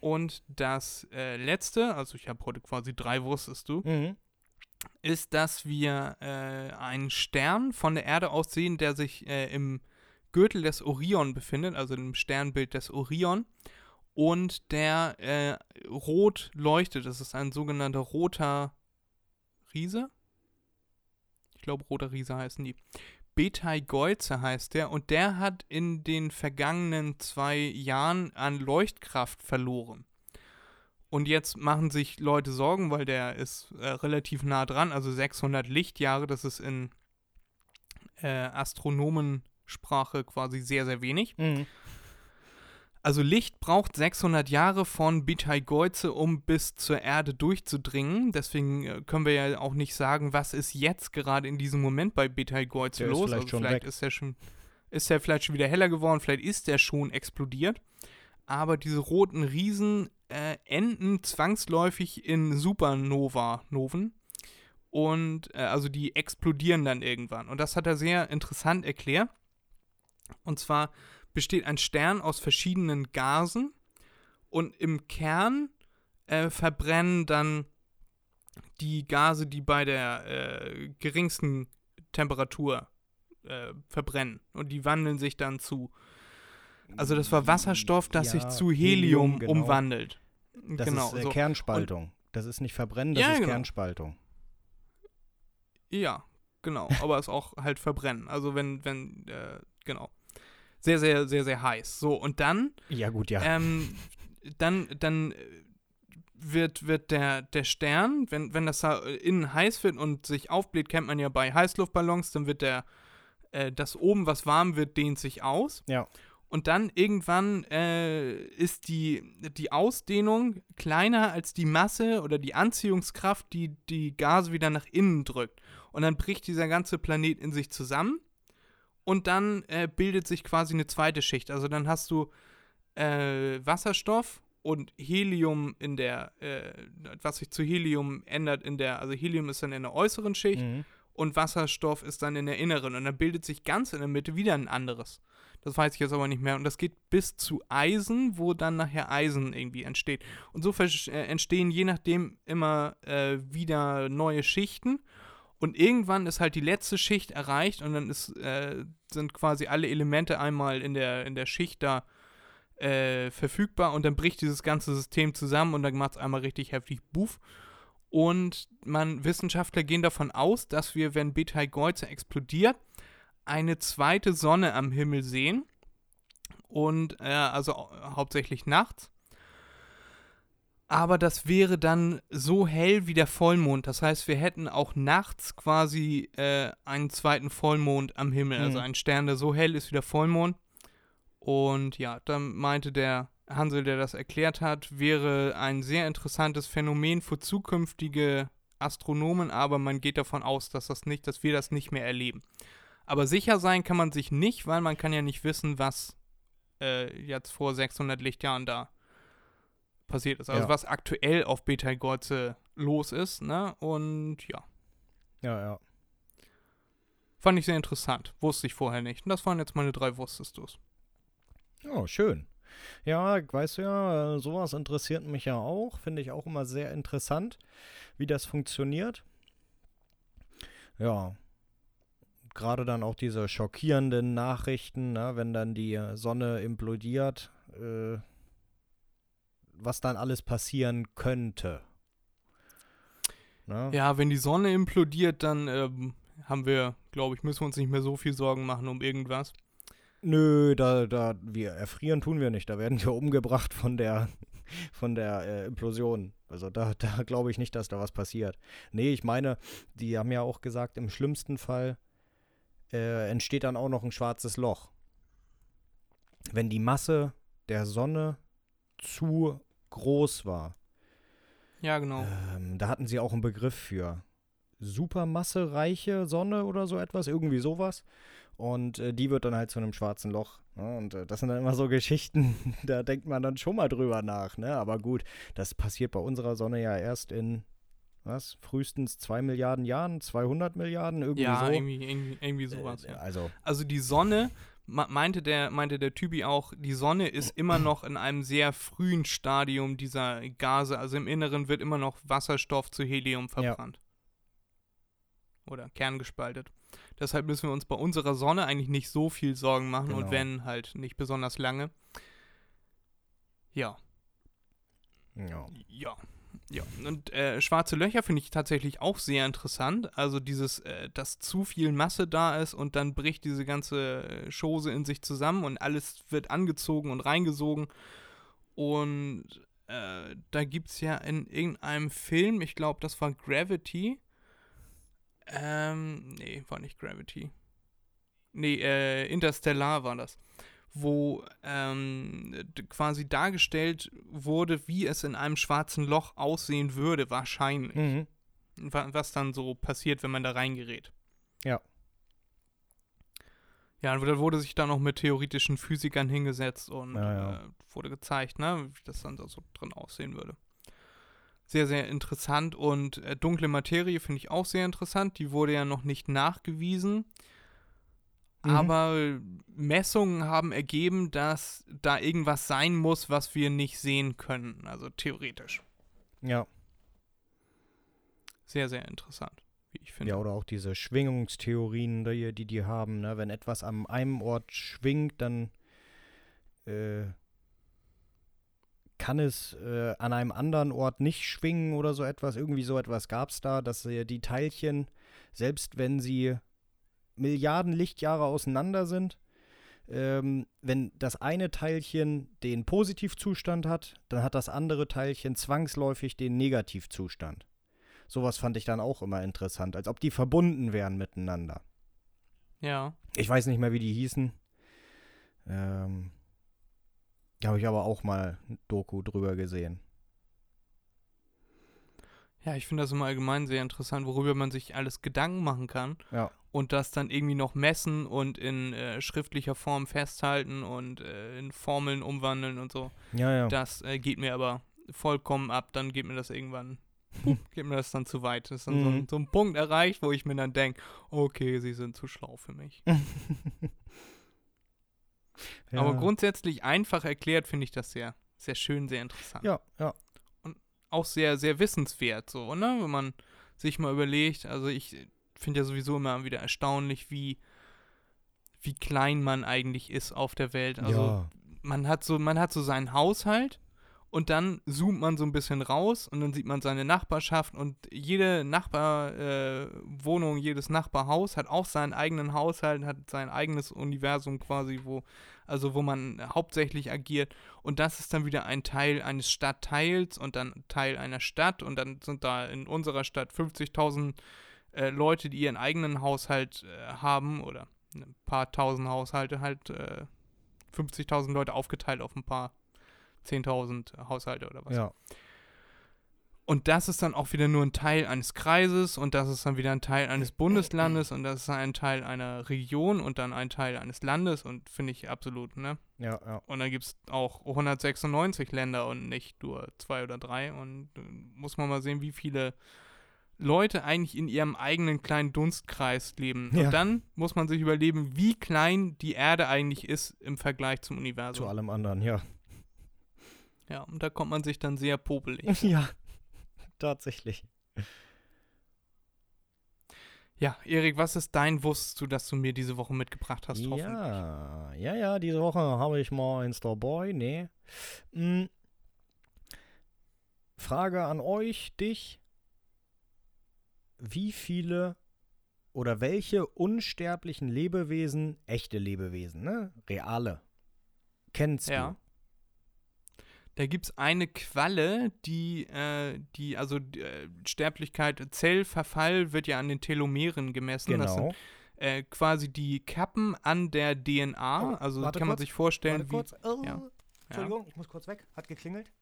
Und das äh, letzte, also ich habe heute quasi drei, wusstest du, Mhm. ist, dass wir äh, einen Stern von der Erde aus sehen, der sich äh, im Gürtel des Orion befindet, also im Sternbild des Orion. Und der äh, rot leuchtet. Das ist ein sogenannter roter Riese. Ich glaube, roter Riese heißen die. Beteigeuze heißt der. Und der hat in den vergangenen zwei Jahren an Leuchtkraft verloren. Und jetzt machen sich Leute Sorgen, weil der ist äh, relativ nah dran, also 600 Lichtjahre, das ist in äh, Astronomensprache quasi sehr, sehr wenig. Mhm. Also Licht braucht 600 Jahre von Beteigeuze, um bis zur Erde durchzudringen. Deswegen äh, können wir ja auch nicht sagen, was ist jetzt gerade in diesem Moment bei Beteigeuze Der ist los. vielleicht also vielleicht weg. ist er schon, ist er vielleicht schon wieder heller geworden, vielleicht ist er schon explodiert. Aber diese roten Riesen äh, enden zwangsläufig in Supernova-Noven. Und äh, also die explodieren dann irgendwann. Und das hat er sehr interessant erklärt. Und zwar besteht ein Stern aus verschiedenen Gasen und im Kern äh, verbrennen dann die Gase, die bei der äh, geringsten Temperatur äh, verbrennen. Und die wandeln sich dann zu. Also das war Wasserstoff, das sich Ja, zu Helium, Helium, genau. umwandelt. Das genau. ist äh, so. Kernspaltung. das ist nicht Verbrennen, das Ja, ist genau. Kernspaltung. Ja, genau. Aber es auch halt verbrennen. Also wenn, wenn, äh, genau. Sehr, sehr, sehr, sehr heiß. So, und dann Ja, gut, ja. ähm, dann, dann wird, wird der, der Stern, wenn, wenn das da innen heiß wird und sich aufbläht, kennt man ja bei Heißluftballons, dann wird der, äh, das oben, was warm wird, dehnt sich aus. Ja. Und dann irgendwann äh, ist die, die Ausdehnung kleiner als die Masse oder die Anziehungskraft, die die Gase wieder nach innen drückt. Und dann bricht dieser ganze Planet in sich zusammen. Und dann äh, bildet sich quasi eine zweite Schicht. Also dann hast du äh, Wasserstoff und Helium in der, äh, was sich zu Helium ändert in der, also Helium ist dann in der äußeren Schicht Mhm. und Wasserstoff ist dann in der inneren. Und dann bildet sich ganz in der Mitte wieder ein anderes. Das weiß ich jetzt aber nicht mehr. Und das geht bis zu Eisen, wo dann nachher Eisen irgendwie entsteht. Und so äh, entstehen je nachdem immer äh, wieder neue Schichten. Und irgendwann ist halt die letzte Schicht erreicht und dann ist, äh, sind quasi alle Elemente einmal in der, in der Schicht da äh, verfügbar und dann bricht dieses ganze System zusammen und dann macht es einmal richtig heftig Buff. Und man, Wissenschaftler gehen davon aus, dass wir, wenn Betelgeuse explodiert, eine zweite Sonne am Himmel sehen. Und äh, also hau- hauptsächlich nachts. Aber das wäre dann so hell wie der Vollmond. Das heißt, wir hätten auch nachts quasi äh, einen zweiten Vollmond am Himmel. Also Mhm. ein Stern, der so hell ist wie der Vollmond. Und ja, dann meinte der Hansel, der das erklärt hat, wäre ein sehr interessantes Phänomen für zukünftige Astronomen, aber man geht davon aus, dass das nicht, dass wir das nicht mehr erleben. Aber sicher sein kann man sich nicht, weil man kann ja nicht wissen, was äh, jetzt vor 600 Lichtjahren da passiert ist. Also Ja. was aktuell auf Betelgeuse los ist, ne? Und ja, Ja, ja. fand ich sehr interessant. Wusste ich vorher nicht. Und das waren jetzt meine drei Wusstest du's. Oh, schön. Ja, weißt du ja, äh, sowas interessiert mich ja auch. Finde ich auch immer sehr interessant, wie das funktioniert. Ja. Gerade dann auch diese schockierenden Nachrichten, ne, wenn dann die äh, Sonne implodiert, äh, was dann alles passieren könnte. Ne? Ja, wenn die Sonne implodiert, dann ähm, haben wir, glaube ich, müssen wir uns nicht mehr so viel Sorgen machen um irgendwas. Nö, da, da, wir erfrieren tun wir nicht. Da werden wir umgebracht von der, von der äh, Implosion. Also da, da glaube ich nicht, dass da was passiert. Nee, ich meine, die haben ja auch gesagt, im schlimmsten Fall äh, entsteht dann auch noch ein schwarzes Loch. Wenn die Masse der Sonne zu groß war. Ja, genau. Ähm, da hatten sie auch einen Begriff für. Supermassereiche Sonne oder so etwas, irgendwie sowas. Und äh, die wird dann halt zu einem schwarzen Loch. Ne? Und äh, das sind dann immer so Geschichten, da denkt man dann schon mal drüber nach. Ne? Aber gut, das passiert bei unserer Sonne ja erst in, was, frühestens 2 Milliarden Jahren, 200 Milliarden, irgendwie ja, so. irgendwie, irgendwie, irgendwie sowas. Äh, ja. Also, Also die Sonne, meinte der, meinte der Typi auch, die Sonne ist immer noch in einem sehr frühen Stadium dieser Gase. Also im Inneren wird immer noch Wasserstoff zu Helium verbrannt. Oder kerngespaltet. Deshalb müssen wir uns bei unserer Sonne eigentlich nicht so viel Sorgen machen und Genau. wenn halt nicht besonders lange. Ja. ja. Ja. Ja, und äh, schwarze Löcher finde ich tatsächlich auch sehr interessant. Also dieses, äh, dass zu viel Masse da ist und dann bricht diese ganze äh, Chose in sich zusammen und alles wird angezogen und reingesogen. Und äh, da gibt es ja in irgendeinem Film, ich glaube, das war Gravity. Ähm, nee, war nicht Gravity. Nee, äh, Interstellar war das wo ähm, quasi dargestellt wurde, wie es in einem schwarzen Loch aussehen würde, wahrscheinlich. Mhm. Wa- Was dann so passiert, wenn man da reingerät. Ja. Ja, und da wurde sich dann noch mit theoretischen Physikern hingesetzt und Ja, ja. Äh, wurde gezeigt, ne, wie das dann da so drin aussehen würde. Sehr, sehr interessant und äh, dunkle Materie finde ich auch sehr interessant. Die wurde ja noch nicht nachgewiesen. Mhm. Aber Messungen haben ergeben, dass da irgendwas sein muss, was wir nicht sehen können. Also theoretisch. Ja. Sehr, sehr interessant, wie ich finde. Ja, oder auch diese Schwingungstheorien, die die, die haben. Ne? Wenn etwas an einem Ort schwingt, dann äh, kann es äh, an einem anderen Ort nicht schwingen oder so etwas. Irgendwie so etwas gab es da, dass äh, die Teilchen, selbst wenn sie Milliarden Lichtjahre auseinander sind, ähm, wenn das eine Teilchen den Positivzustand hat, dann hat das andere Teilchen zwangsläufig den Negativzustand. Sowas fand ich dann auch immer interessant, als ob die verbunden wären miteinander. Ja. Ich weiß nicht mehr, wie die hießen. Ähm, da habe ich aber auch mal ein Doku drüber gesehen. Ja, ich finde das immer allgemein sehr interessant, worüber man sich alles Gedanken machen kann Ja. Und das dann irgendwie noch messen und in äh, schriftlicher Form festhalten und äh, in Formeln umwandeln und so. Ja, ja. Das äh, geht mir aber vollkommen ab. Dann geht mir das irgendwann, geht mir das dann zu weit. Das ist dann so, ein, Mhm. so ein Punkt erreicht, wo ich mir dann denke, okay, sie sind zu schlau für mich. ja. Aber grundsätzlich einfach erklärt finde ich das sehr, sehr schön, sehr interessant. Ja, ja. Auch sehr, sehr wissenswert, so, ne? Wenn man sich mal überlegt, also ich finde ja sowieso immer wieder erstaunlich, wie, wie klein man eigentlich ist auf der Welt. Also ja. man hat so, man hat so seinen Haushalt und dann zoomt man so ein bisschen raus und dann sieht man seine Nachbarschaft und jede Nachbarwohnung, äh, jedes Nachbarhaus hat auch seinen eigenen Haushalt, hat sein eigenes Universum quasi, wo, also wo man hauptsächlich agiert und das ist dann wieder ein Teil eines Stadtteils und dann Teil einer Stadt und dann sind da in unserer Stadt 50.000 äh, Leute, die ihren eigenen Haushalt äh, haben oder ein paar tausend Haushalte halt, äh, 50.000 Leute aufgeteilt auf ein paar 10.000 Haushalte oder was. ja. Und das ist dann auch wieder nur ein Teil eines Kreises und das ist dann wieder ein Teil eines Bundeslandes und das ist ein Teil einer Region und dann ein Teil eines Landes und finde ich absolut, ne? Ja, ja. Und dann gibt es auch 196 Länder und nicht nur zwei oder drei und äh, muss man mal sehen, wie viele Leute eigentlich in ihrem eigenen kleinen Dunstkreis leben. Ja. Und dann muss man sich überlegen, wie klein die Erde eigentlich ist im Vergleich zum Universum. Zu allem anderen, ja. Ja, und da kommt man sich dann sehr popelig. ja. Tatsächlich. Ja, Erik, was ist dein Wusstest du, dass du mir diese Woche mitgebracht hast? hoffentlich? Ja, ja, ja, diese Woche habe ich mal ein Starboy, nee. Hm. Frage an euch, dich. Wie viele oder welche unsterblichen Lebewesen, echte Lebewesen, ne? Reale, kennst Ja. du? Da gibt es eine Qualle, die, äh, die also die, äh, Sterblichkeit, Zellverfall wird ja an den Telomeren gemessen. Das Genau. sind äh, quasi die Kappen an der DNA. Oh, also kann man kurz, sich vorstellen, Warte kurz. Oh, ja. Entschuldigung, ich muss kurz weg. Hat geklingelt.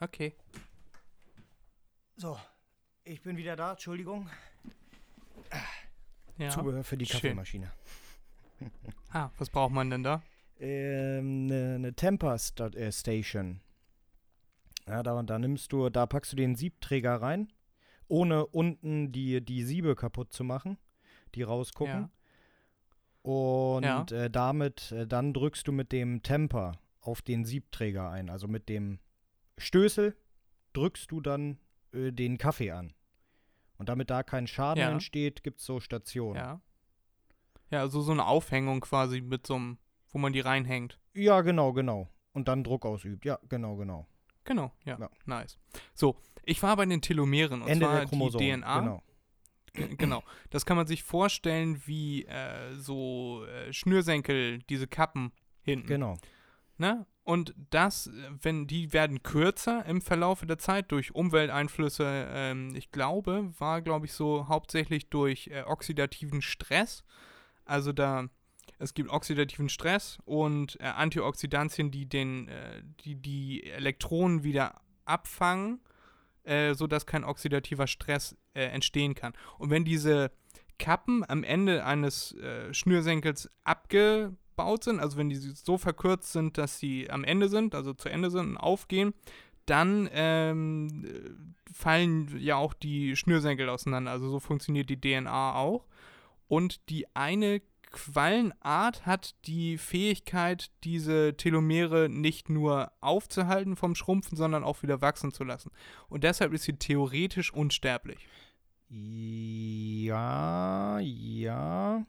Okay. So, ich bin wieder da. Entschuldigung. Ja. Zubehör für die Schön. Kaffeemaschine. Ah, was braucht man denn da? Ähm, eine ne Temper Sta äh, Station. Ja, da, da nimmst du, da packst du den Siebträger rein, ohne unten die, die Siebe kaputt zu machen, die rausgucken. Und Ja. Äh, damit, äh, dann drückst du mit dem Temper auf den Siebträger ein. Also mit dem Stößel drückst du dann äh, den Kaffee an. Und damit da kein Schaden Ja. entsteht, gibt es so Stationen. Ja. Ja, also so eine Aufhängung quasi mit so einem, wo man die reinhängt. ja, genau, genau. Und dann Druck ausübt. Ja, genau, genau. Genau, ja, Ja. nice. So, ich war bei den Telomeren und Ende zwar der Chromosomen. die DNA. Genau. G- Genau. Das kann man sich vorstellen wie äh, so äh, Schnürsenkel, diese Kappen hinten. Genau. Ne? Und das, wenn die werden kürzer im Verlaufe der Zeit durch Umwelteinflüsse, ähm, ich glaube, war, glaube ich, so hauptsächlich durch äh, oxidativen Stress. Also da, es gibt oxidativen Stress und äh, Antioxidantien, die den, äh, die, die Elektronen wieder abfangen, äh, sodass kein oxidativer Stress äh, entstehen kann. Und wenn diese Kappen am Ende eines äh, Schnürsenkels abgebaut sind, also wenn die so verkürzt sind, dass sie am Ende sind, also zu Ende sind und aufgehen, dann ähm, äh, fallen ja auch die Schnürsenkel auseinander. Also so funktioniert die DNA auch. Und die eine Quallenart hat die Fähigkeit, diese Telomere nicht nur aufzuhalten vom Schrumpfen, sondern auch wieder wachsen zu lassen. Und deshalb ist sie theoretisch unsterblich. Ja, ja.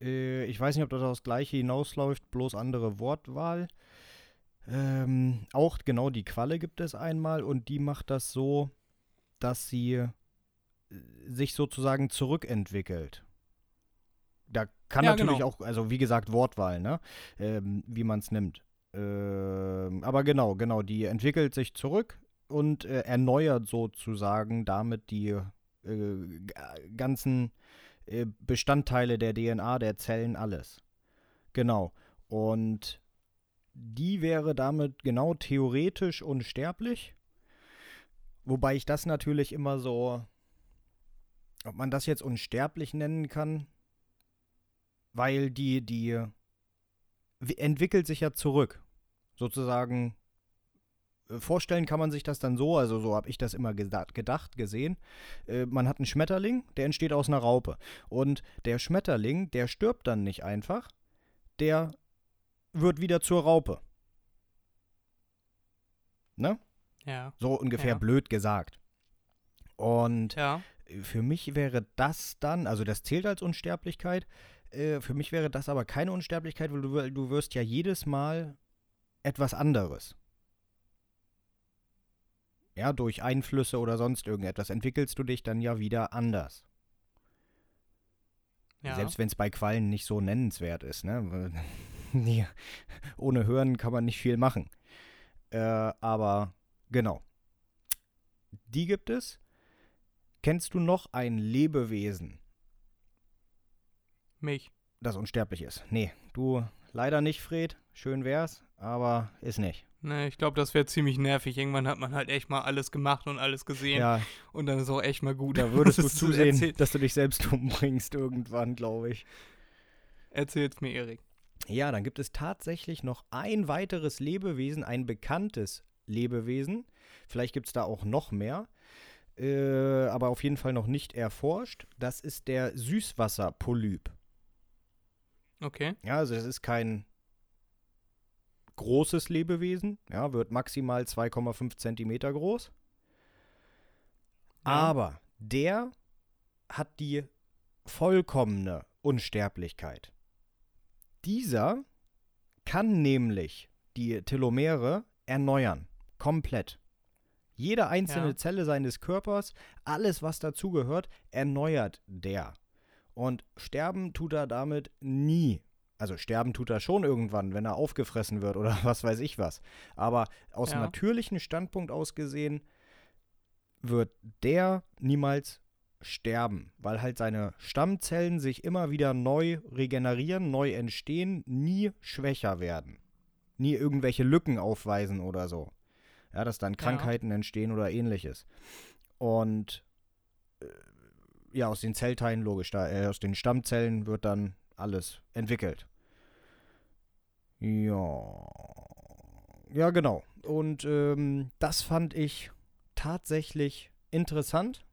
Äh, ich weiß nicht, ob das aufs Gleiche hinausläuft, bloß andere Wortwahl. Ähm, auch genau die Qualle gibt es einmal und die macht das so, dass sie äh, sich sozusagen zurückentwickelt. Da kann Ja, natürlich genau. auch, also wie gesagt, Wortwahl, ne? Ähm, wie man es nimmt. Ähm, aber genau, genau, die entwickelt sich zurück und äh, erneuert sozusagen damit die äh, ganzen Bestandteile der DNA, der Zellen, alles. Genau. Und die wäre damit genau theoretisch unsterblich. Wobei ich das natürlich immer so, ob man das jetzt unsterblich nennen kann, weil die, die entwickelt sich ja zurück. Sozusagen äh, vorstellen kann man sich das dann so, also so habe ich das immer gedacht, gesehen. Äh, man hat einen Schmetterling, der entsteht aus einer Raupe. Und der Schmetterling, der stirbt dann nicht einfach, der wird wieder zur Raupe. Ne? Ja. So ungefähr Ja. blöd gesagt. Und Ja. für mich wäre das dann, also das zählt als Unsterblichkeit, äh, für mich wäre das aber keine Unsterblichkeit, weil du, weil du wirst ja jedes Mal etwas anderes. Ja, durch Einflüsse oder sonst irgendetwas entwickelst du dich dann ja wieder anders. ja. Selbst wenn es bei Quallen nicht so nennenswert ist, ne? Ohne Hören kann man nicht viel machen. Äh, aber genau. Die gibt es. Kennst du noch ein Lebewesen, Mich. das unsterblich ist? Nee, du leider nicht, Fred. Schön wär's, aber ist nicht. Ne, ich glaube, das wäre ziemlich nervig. Irgendwann hat man halt echt mal alles gemacht und alles gesehen. Ja, Und dann ist auch echt mal gut. da würdest du zusehen, Erzähl, dass du dich selbst umbringst irgendwann, glaube ich. erzähl's mir, Erik. Ja, dann gibt es tatsächlich noch ein weiteres Lebewesen, ein bekanntes Lebewesen. Vielleicht gibt es da auch noch mehr, äh, aber auf jeden Fall noch nicht erforscht. Das ist der Süßwasserpolyp. Okay. Ja, also das ist kein großes Lebewesen, ja, wird maximal 2,5 Zentimeter groß. Aber der hat die vollkommene Unsterblichkeit. Dieser kann nämlich die Telomere erneuern. Komplett. Jede einzelne Ja. Zelle seines Körpers, alles was dazugehört, erneuert der. Und sterben tut er damit nie. Also sterben tut er schon irgendwann, wenn er aufgefressen wird oder was weiß ich was. Aber aus Ja. natürlichen Standpunkt aus gesehen wird der niemals sterben, weil halt seine Stammzellen sich immer wieder neu regenerieren, neu entstehen, nie schwächer werden. nie irgendwelche Lücken aufweisen oder so. Ja, dass dann Ja. Krankheiten entstehen oder ähnliches. Und äh, ja, aus den Zellteilen, logisch, da, äh, aus den Stammzellen wird dann alles entwickelt. Ja. Ja, genau. Und ähm, das fand ich tatsächlich interessant,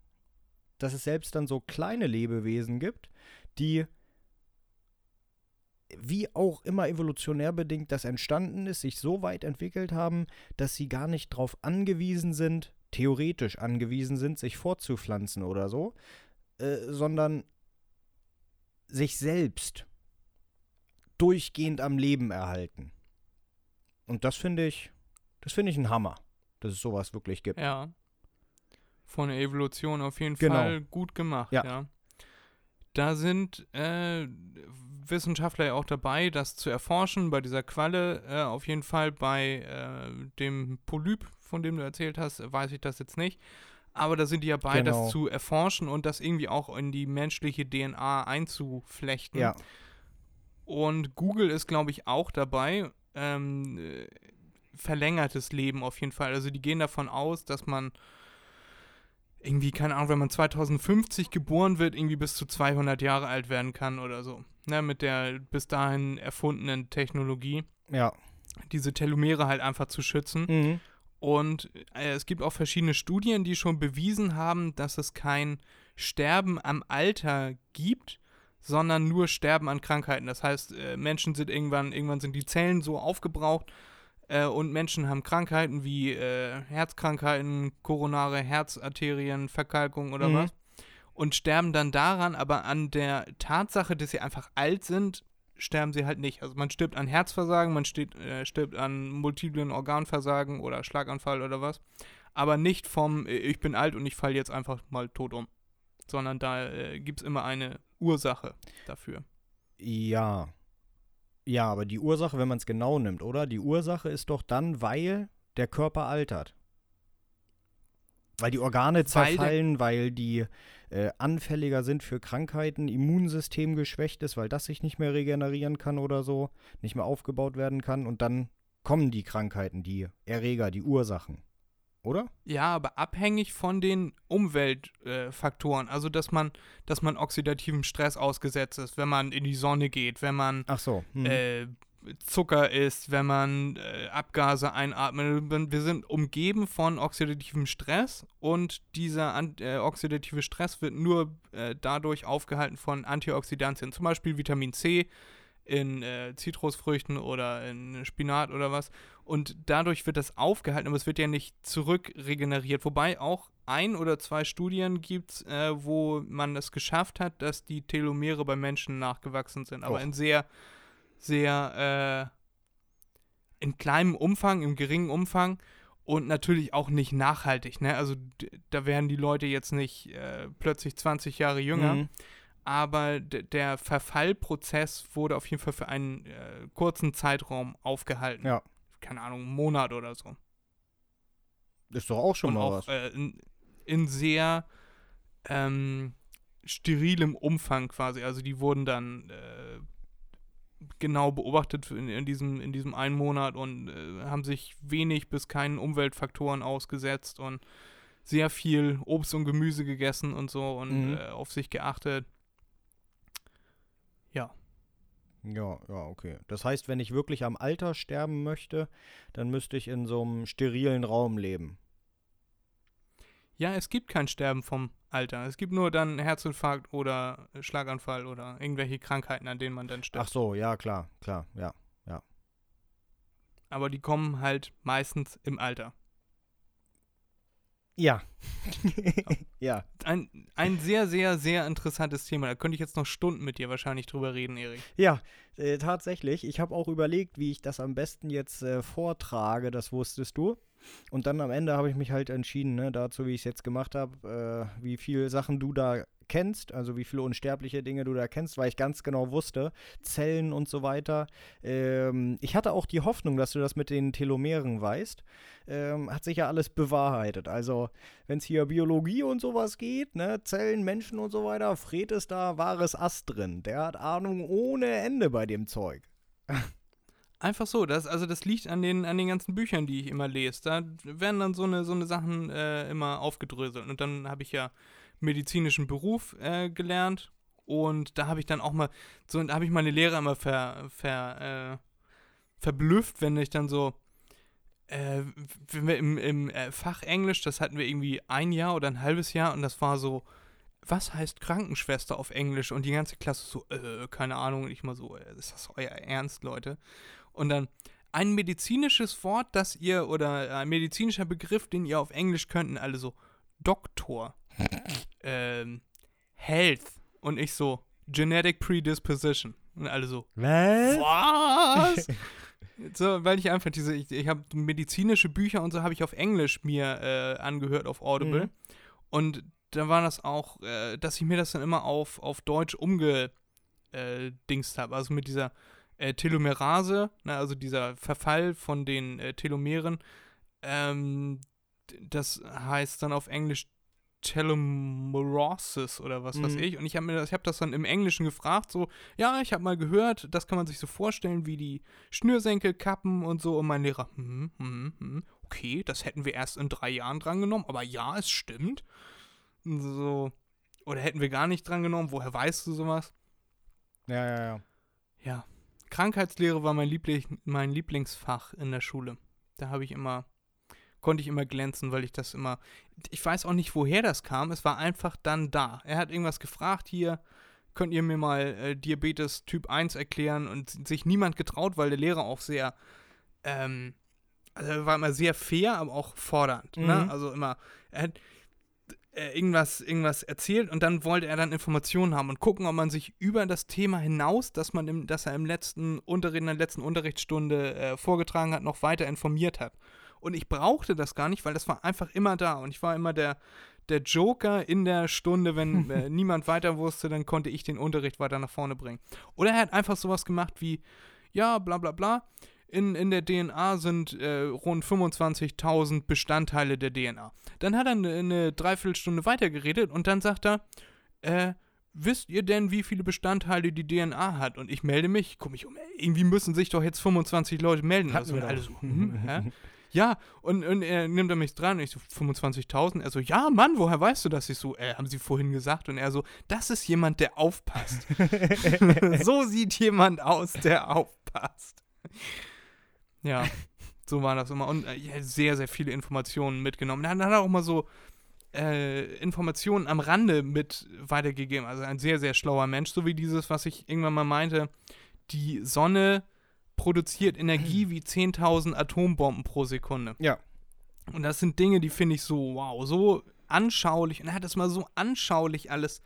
dass es selbst dann so kleine Lebewesen gibt, die wie auch immer evolutionär bedingt das entstanden ist, sich so weit entwickelt haben, dass sie gar nicht darauf angewiesen sind, theoretisch angewiesen sind, sich fortzupflanzen oder so, äh, sondern sich selbst durchgehend am Leben erhalten. Und das finde ich, das finde ich ein Hammer, dass es sowas wirklich gibt. Ja. Von der Evolution auf jeden Genau. Fall gut gemacht, ja. Ja. Da sind äh, Wissenschaftler ja auch dabei, das zu erforschen. Bei dieser Qualle, äh, auf jeden Fall bei äh, dem Polyp, von dem du erzählt hast, weiß ich das jetzt nicht. Aber da sind die ja bei, Genau. das zu erforschen und das irgendwie auch in die menschliche DNA einzuflechten. Ja, Und Google ist, glaube ich, auch dabei. Ähm, äh, verlängertes Leben auf jeden Fall. Also die gehen davon aus, dass man irgendwie, keine Ahnung, wenn man 2050 geboren wird, irgendwie bis zu 200 Jahre alt werden kann oder so. Ne, mit der bis dahin erfundenen Technologie, ja. diese Telomere halt einfach zu schützen. Mhm. Und äh, es gibt auch verschiedene Studien, die schon bewiesen haben, dass es kein Sterben am Alter gibt, sondern nur Sterben an Krankheiten. Das heißt, äh, Menschen sind irgendwann, irgendwann sind die Zellen so aufgebraucht äh, und Menschen haben Krankheiten wie äh, Herzkrankheiten, koronare Herzarterien, Verkalkung oder Mhm. was und sterben dann daran, aber an der Tatsache, dass sie einfach alt sind, sterben sie halt nicht. Also man stirbt an Herzversagen, man steht, äh, stirbt an multiplen Organversagen oder Schlaganfall oder was, aber nicht vom äh, ich bin alt und ich falle jetzt einfach mal tot um, sondern da äh, gibt es immer eine Ursache dafür. Ja. Ja, aber die Ursache, wenn man es genau nimmt, oder? Die Ursache ist doch dann, weil der Körper altert. Weil die Organe Weil zerfallen, weil die äh, anfälliger sind für Krankheiten, Immunsystem geschwächt ist, weil das sich nicht mehr regenerieren kann oder so, nicht mehr aufgebaut werden kann und dann kommen die Krankheiten, die Erreger, die Ursachen. Oder? Ja, aber abhängig von den Umweltfaktoren. Äh, also, dass man, dass man oxidativem Stress ausgesetzt ist, wenn man in die Sonne geht, wenn man Ach so. hm. äh, Zucker isst, wenn man äh, Abgase einatmet. Wir sind umgeben von oxidativem Stress und dieser äh, oxidative Stress wird nur äh, dadurch aufgehalten von Antioxidantien, zum Beispiel Vitamin C in äh, Zitrusfrüchten oder in Spinat oder was. Und dadurch wird das aufgehalten, aber es wird ja nicht zurückregeneriert. Wobei auch ein oder zwei Studien gibt, äh, wo man es geschafft hat, dass die Telomere bei Menschen nachgewachsen sind. Aber Och. in sehr, sehr, äh, in kleinem Umfang, im geringen Umfang und natürlich auch nicht nachhaltig. Ne? Also da werden die Leute jetzt nicht äh, plötzlich 20 Jahre jünger Mhm. aber der Verfallprozess wurde auf jeden Fall für einen äh, kurzen Zeitraum aufgehalten. Ja. Keine Ahnung, einen Monat oder so. Ist doch auch schon Und mal auch was. äh, in, in sehr ähm, sterilem Umfang quasi. Also die wurden dann äh, genau beobachtet in, in, diesem, in diesem einen Monat und äh, haben sich wenig bis keinen Umweltfaktoren ausgesetzt und sehr viel Obst und Gemüse gegessen und so und Mhm. äh, auf sich geachtet. Ja, ja, okay. Das heißt, wenn ich wirklich am Alter sterben möchte, dann müsste ich in so einem sterilen Raum leben. Ja, es gibt kein Sterben vom Alter. Es gibt nur dann Herzinfarkt oder Schlaganfall oder irgendwelche Krankheiten, an denen man dann stirbt. Ach so, ja, klar, klar, ja. Aber die kommen halt meistens im Alter. Ja. ja. Ein, ein sehr, sehr, sehr interessantes Thema. Da könnte ich jetzt noch Stunden mit dir wahrscheinlich drüber reden, Erik. Ja, äh, tatsächlich. Ich habe auch überlegt, wie ich das am besten jetzt äh, vortrage, das wusstest du. Und dann am Ende habe ich mich halt entschieden, ne, dazu, wie ich es jetzt gemacht habe, äh, wie viele Sachen du da kennst, also wie viele unsterbliche Dinge du da kennst, weil ich ganz genau wusste, Zellen und so weiter. Ähm, ich hatte auch die Hoffnung, dass du das mit den Telomeren weißt. Ähm, hat sich ja alles bewahrheitet. Also, wenn es hier Biologie und sowas geht, ne, Zellen, Menschen und so weiter, Fred ist da wahres Ass drin. Der hat Ahnung ohne Ende bei dem Zeug. Einfach so, das, also das liegt an den, an den ganzen Büchern, die ich immer lese. Da werden dann so eine, so eine Sachen äh, immer aufgedröselt. Und dann habe ich ja medizinischen Beruf äh, gelernt und da habe ich dann auch mal, so, da habe ich meine Lehrer immer ver, ver, äh, verblüfft, wenn ich dann so, äh, wenn wir im, im äh, Fach Englisch, das hatten wir irgendwie ein Jahr oder ein halbes Jahr und das war so, was heißt Krankenschwester auf Englisch? Und die ganze Klasse so, äh, keine Ahnung. Und ich mal so, äh, ist das euer Ernst, Leute? Und dann ein medizinisches Wort, das ihr, oder ein medizinischer Begriff, den ihr auf Englisch könnten, alle so, Doktor, ähm, Health. Und ich so, Genetic Predisposition. Und alle so, Was? was? so, weil ich einfach diese, ich, ich habe medizinische Bücher und so habe ich auf Englisch mir äh, angehört auf Audible. Mhm. Und da war das auch, äh, dass ich mir das dann immer auf, auf Deutsch umgedingst habe. Also mit dieser äh, Telomerase, ne, also dieser Verfall von den äh, Telomeren. Ähm, das heißt dann auf Englisch Telomerosis oder was weiß Mhm. ich. Und ich habe mir das, ich habe das dann im Englischen gefragt, so, ja, ich habe mal gehört, das kann man sich so vorstellen, wie die Schnürsenkel kappen und so. Und mein Lehrer, hm, hm, hm, okay, das hätten wir erst in drei Jahren drangenommen, aber ja, es stimmt. So, oder hätten wir gar nicht drangenommen, woher weißt du sowas? Ja, ja, ja. Ja, Krankheitslehre war mein, Lieblich, mein Lieblingsfach in der Schule. Da habe ich immer, konnte ich immer glänzen, weil ich das immer, ich weiß auch nicht, woher das kam, es war einfach dann da. Er hat irgendwas gefragt hier, könnt ihr mir mal äh, Diabetes Typ 1 erklären und sich niemand getraut, weil der Lehrer auch sehr, ähm, also er war immer sehr fair, aber auch fordernd. Ne? Mhm. Also immer, er hat äh, irgendwas, irgendwas erzählt und dann wollte er dann Informationen haben und gucken, ob man sich über das Thema hinaus, das man im, das er im letzten Unterricht, in der letzten Unterrichtsstunde äh, vorgetragen hat, noch weiter informiert hat. Und ich brauchte das gar nicht, weil das war einfach immer da und ich war immer der, der Joker in der Stunde, wenn äh, niemand weiter wusste, dann konnte ich den Unterricht weiter nach vorne bringen. Oder er hat einfach sowas gemacht wie, ja, bla bla bla, in, in der DNA sind äh, rund 25.000 Bestandteile der DNA. Dann hat er eine, eine Dreiviertelstunde weitergeredet und dann sagt er, äh, wisst ihr denn, wie viele Bestandteile die DNA hat? Und ich melde mich, guck mich um, irgendwie müssen sich doch jetzt 25 Leute melden. Hatten Also, wir und alle so, hm? Ja, und, und er nimmt er mich dran und ich so, 25.000? Er so, ja, Mann, woher weißt du das? Ich so, äh, haben sie vorhin gesagt? Und er so, das ist jemand, der aufpasst. so sieht jemand aus, der aufpasst. Ja, so war das immer. Und äh, sehr, sehr viele Informationen mitgenommen. Dann hat er auch mal so äh, Informationen am Rande mit weitergegeben. Also ein sehr, sehr schlauer Mensch. So wie dieses, was ich irgendwann mal meinte, die Sonne produziert Energie wie 10.000 Atombomben pro Sekunde. Ja. Und das sind Dinge, die finde ich so, wow, so anschaulich. Und er hat das mal so anschaulich alles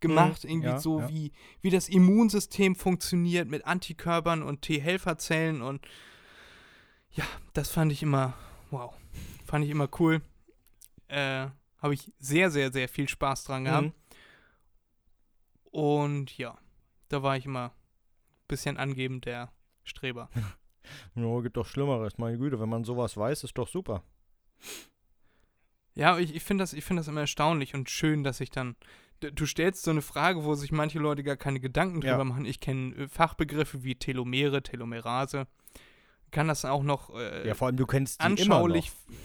gemacht, Mhm, irgendwie ja, so, ja. Wie, wie das Immunsystem funktioniert mit Antikörpern und T-Helferzellen und ja, das fand ich immer, wow, fand ich immer cool. Äh, Habe ich sehr, sehr, sehr viel Spaß dran gehabt. Mhm. Und ja, da war ich immer ein bisschen angebend der Streber. Ja, gibt doch Schlimmeres. Meine Güte, wenn man sowas weiß, ist doch super. Ja, ich, ich finde das, ich find das immer erstaunlich und schön, dass ich dann. Du stellst so eine Frage, wo sich manche Leute gar keine Gedanken drüber Ja. machen. Ich kenne äh, Fachbegriffe wie Telomere, Telomerase. Kann das auch noch äh, Ja, vor allem, du kennst die anschaulich. Immer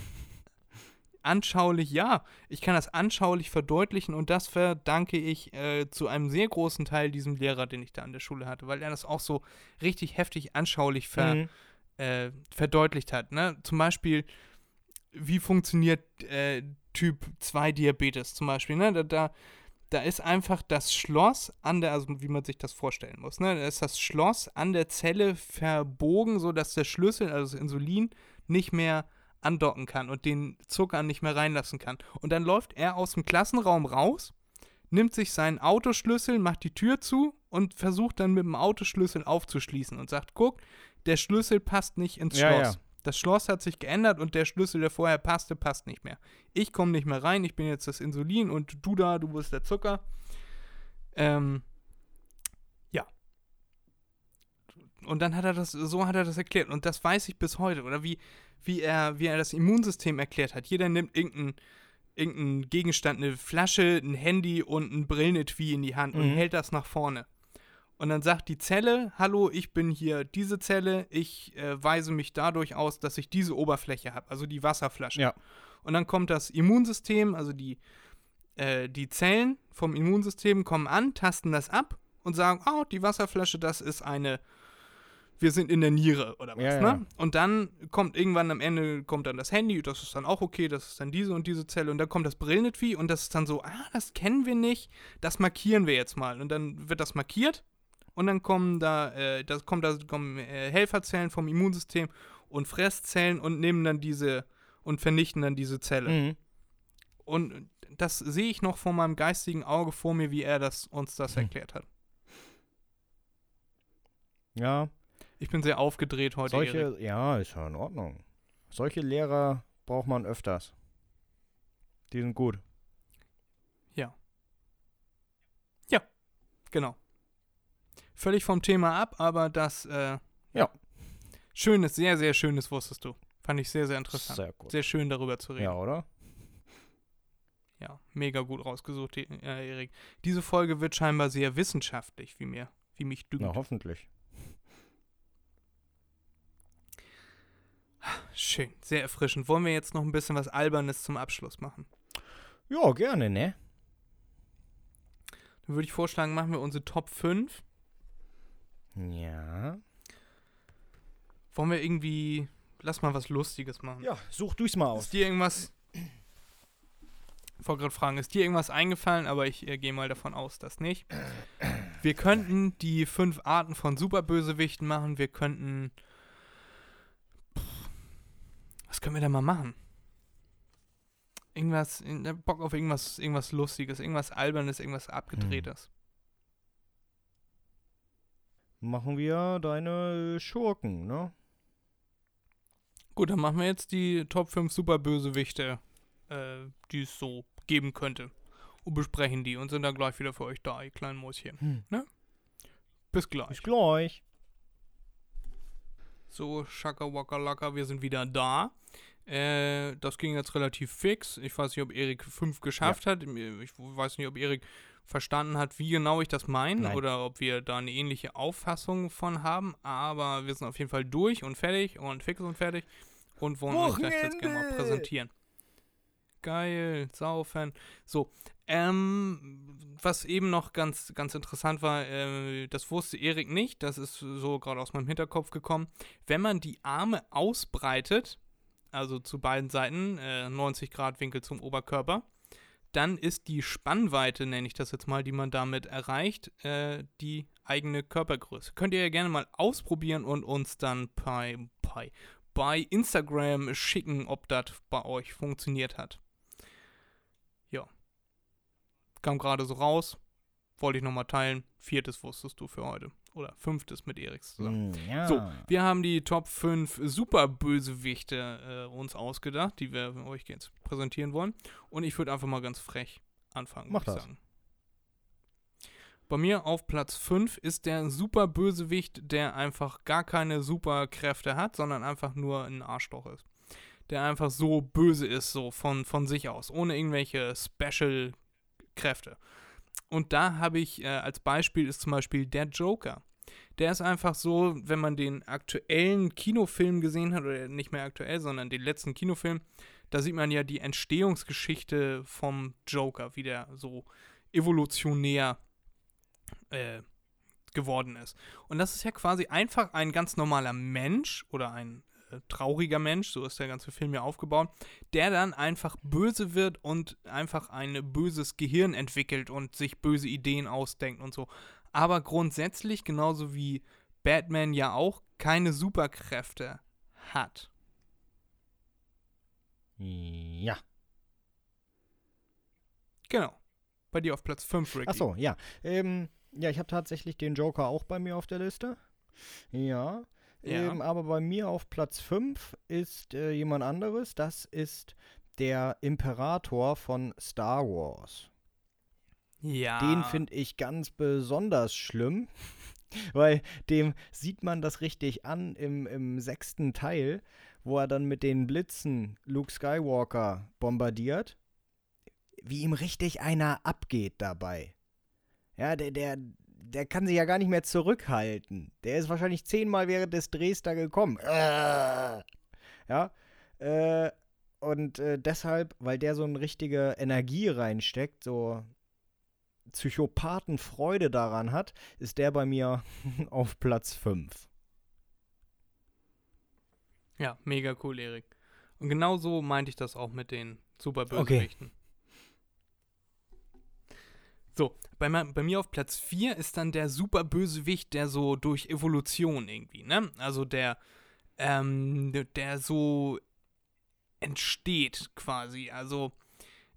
Anschaulich, ja. Ich kann das anschaulich verdeutlichen und das verdanke ich äh, zu einem sehr großen Teil diesem Lehrer, den ich da an der Schule hatte, weil er das auch so richtig heftig anschaulich ver, Mhm. äh, verdeutlicht hat. Ne? Zum Beispiel, wie funktioniert äh, Typ 2 Diabetes zum Beispiel. Ne? Da, da, da ist einfach das Schloss an der, also wie man sich das vorstellen muss. Ne? Da ist das Schloss an der Zelle verbogen, sodass der Schlüssel, also das Insulin, nicht mehr andocken kann und den Zucker nicht mehr reinlassen kann. Und dann läuft er aus dem Klassenraum raus, nimmt sich seinen Autoschlüssel, macht die Tür zu und versucht dann mit dem Autoschlüssel aufzuschließen und sagt, guck, der Schlüssel passt nicht ins Ja, Schloss. ja. Das Schloss hat sich geändert und der Schlüssel, der vorher passte, passt nicht mehr. Ich komme nicht mehr rein, ich bin jetzt das Insulin und du da, du bist der Zucker. Ähm, ja. Und dann hat er das, so hat er das erklärt. Und das weiß ich bis heute. Oder wie, wie, er, wie er das Immunsystem erklärt hat. Jeder nimmt irgendeinen irgendein Gegenstand, eine Flasche, ein Handy und ein Brillenetui in die Hand und Mhm. hält das nach vorne. Und dann sagt die Zelle, hallo, ich bin hier diese Zelle, ich äh, weise mich dadurch aus, dass ich diese Oberfläche habe, also die Wasserflasche. Ja. Und dann kommt das Immunsystem, also die, äh, die Zellen vom Immunsystem kommen an, tasten das ab und sagen, oh, die Wasserflasche, das ist eine, wir sind in der Niere oder was, Ja, ne? ja. Und dann kommt irgendwann am Ende kommt dann das Handy, das ist dann auch okay, das ist dann diese und diese Zelle und dann kommt das Brillenetwie und das ist dann so, ah, das kennen wir nicht, das markieren wir jetzt mal und dann wird das markiert und dann kommen da, äh, das kommt da kommen äh, Helferzellen vom Immunsystem und Fresszellen und nehmen dann diese und vernichten dann diese Zelle. Mhm. Und das sehe ich noch vor meinem geistigen Auge vor mir, wie er das uns das Hm. erklärt hat. Ja, Ich bin sehr aufgedreht heute. Erik. solche, ja, ist ja in Ordnung. Solche Lehrer braucht man öfters. Die sind gut. Genau. Völlig vom Thema ab, aber das, äh, Ja. Schönes, sehr, sehr schönes wusstest du. Fand ich sehr, sehr interessant. Sehr gut. Sehr schön darüber zu reden. Ja, oder? Ja, mega gut rausgesucht, äh, Erik. Diese Folge wird scheinbar sehr wissenschaftlich, wie mir, wie mich dünkt. Na, hoffentlich. Schön, sehr erfrischend. Wollen wir jetzt noch ein bisschen was Albernes zum Abschluss machen? Ja, gerne, ne? Dann würde ich vorschlagen, machen wir unsere Top 5. Ja. Wollen wir irgendwie, lass mal was Lustiges machen. Ja, such du's mal aus. Ist dir irgendwas, ich wollte gerade fragen, ist dir irgendwas eingefallen, aber ich äh, gehe mal davon aus, dass nicht. Wir könnten die fünf Arten von Superbösewichten machen. Wir könnten, was können wir da mal machen? Irgendwas, in- Bock auf irgendwas, irgendwas Lustiges, irgendwas Albernes, irgendwas Abgedrehtes. Machen wir deine Schurken, ne? Gut, dann machen wir jetzt die Top 5 Superbösewichte, äh, die es so geben könnte. Und besprechen die und sind dann gleich wieder für euch da, ihr kleinen Mäuschen. Hm. Ne? Bis gleich. Bis gleich. So, Shaka Waka Laka, wir sind wieder da. Äh, das ging jetzt relativ fix. Ich weiß nicht, ob Erik 5 geschafft hat. Ich weiß nicht, ob Erik verstanden hat, wie genau ich das meine oder ob wir da eine ähnliche Auffassung von haben. Aber wir sind auf jeden Fall durch und fertig und fix und fertig und wollen euch das jetzt gerne mal Wochenende! präsentieren. Geil, saufen. So, ähm, was eben noch ganz, ganz interessant war, äh, das wusste Erik nicht, das ist so gerade aus meinem Hinterkopf gekommen. Wenn man die Arme ausbreitet, also zu beiden Seiten, äh, 90 Grad Winkel zum Oberkörper, dann ist die Spannweite, nenne ich das jetzt mal, die man damit erreicht, äh, die eigene Körpergröße. Könnt ihr ja gerne mal ausprobieren und uns dann bei, bei, bei Instagram schicken, ob das bei euch funktioniert hat. Ja. Kam gerade so raus. Wollte ich nochmal teilen. Viertes wusstest du für heute. Oder fünftes mit Eriks zusammen. Hm, ja. So, wir haben die Top 5 Superbösewichte äh, uns ausgedacht, die wir euch jetzt präsentieren wollen. Und ich würde einfach mal ganz frech anfangen, Mach das. sagen. Bei mir auf Platz 5 ist der Superbösewicht, der einfach gar keine Superkräfte hat, sondern einfach nur ein Arschloch ist. Der einfach so böse ist, so von, von sich aus, ohne irgendwelche Special-Kräfte. Und da habe ich äh, als Beispiel ist zum Beispiel der Joker. Der ist einfach so, wenn man den aktuellen Kinofilm gesehen hat, oder nicht mehr aktuell, sondern den letzten Kinofilm, da sieht man ja die Entstehungsgeschichte vom Joker, wie der so evolutionär äh, geworden ist. Und das ist ja quasi einfach ein ganz normaler Mensch oder ein trauriger Mensch, so ist der ganze Film ja aufgebaut, der dann einfach böse wird und einfach ein böses Gehirn entwickelt und sich böse Ideen ausdenkt und so. Aber grundsätzlich, genauso wie Batman ja auch, keine Superkräfte hat. Ja. Genau. Bei dir auf Platz 5, Ricky. Achso, ja. Ähm, ja, ich habe tatsächlich den Joker auch bei mir auf der Liste. Ja. Ja. Ähm, aber bei mir auf Platz 5 ist äh, jemand anderes. Das ist der Imperator von Star Wars. Ja. Den finde ich ganz besonders schlimm, weil dem sieht man das richtig an im, im sechsten Teil, wo er dann mit den Blitzen Luke Skywalker bombardiert, wie ihm richtig einer abgeht dabei. Ja, der, der, der kann sich ja gar nicht mehr zurückhalten. Der ist wahrscheinlich zehnmal während des Drehs da gekommen. Äh. Ja. Äh, und äh, deshalb, weil der so eine richtige Energie reinsteckt, so Psychopathenfreude daran hat, ist der bei mir auf Platz 5. Ja, mega cool, Erik. Und genau so meinte ich das auch mit den Superbösewichten. Okay. So, bei, bei, mir auf Platz 4 ist dann der Superbösewicht, der so durch Evolution irgendwie, ne? Also der, ähm, der so entsteht quasi. Also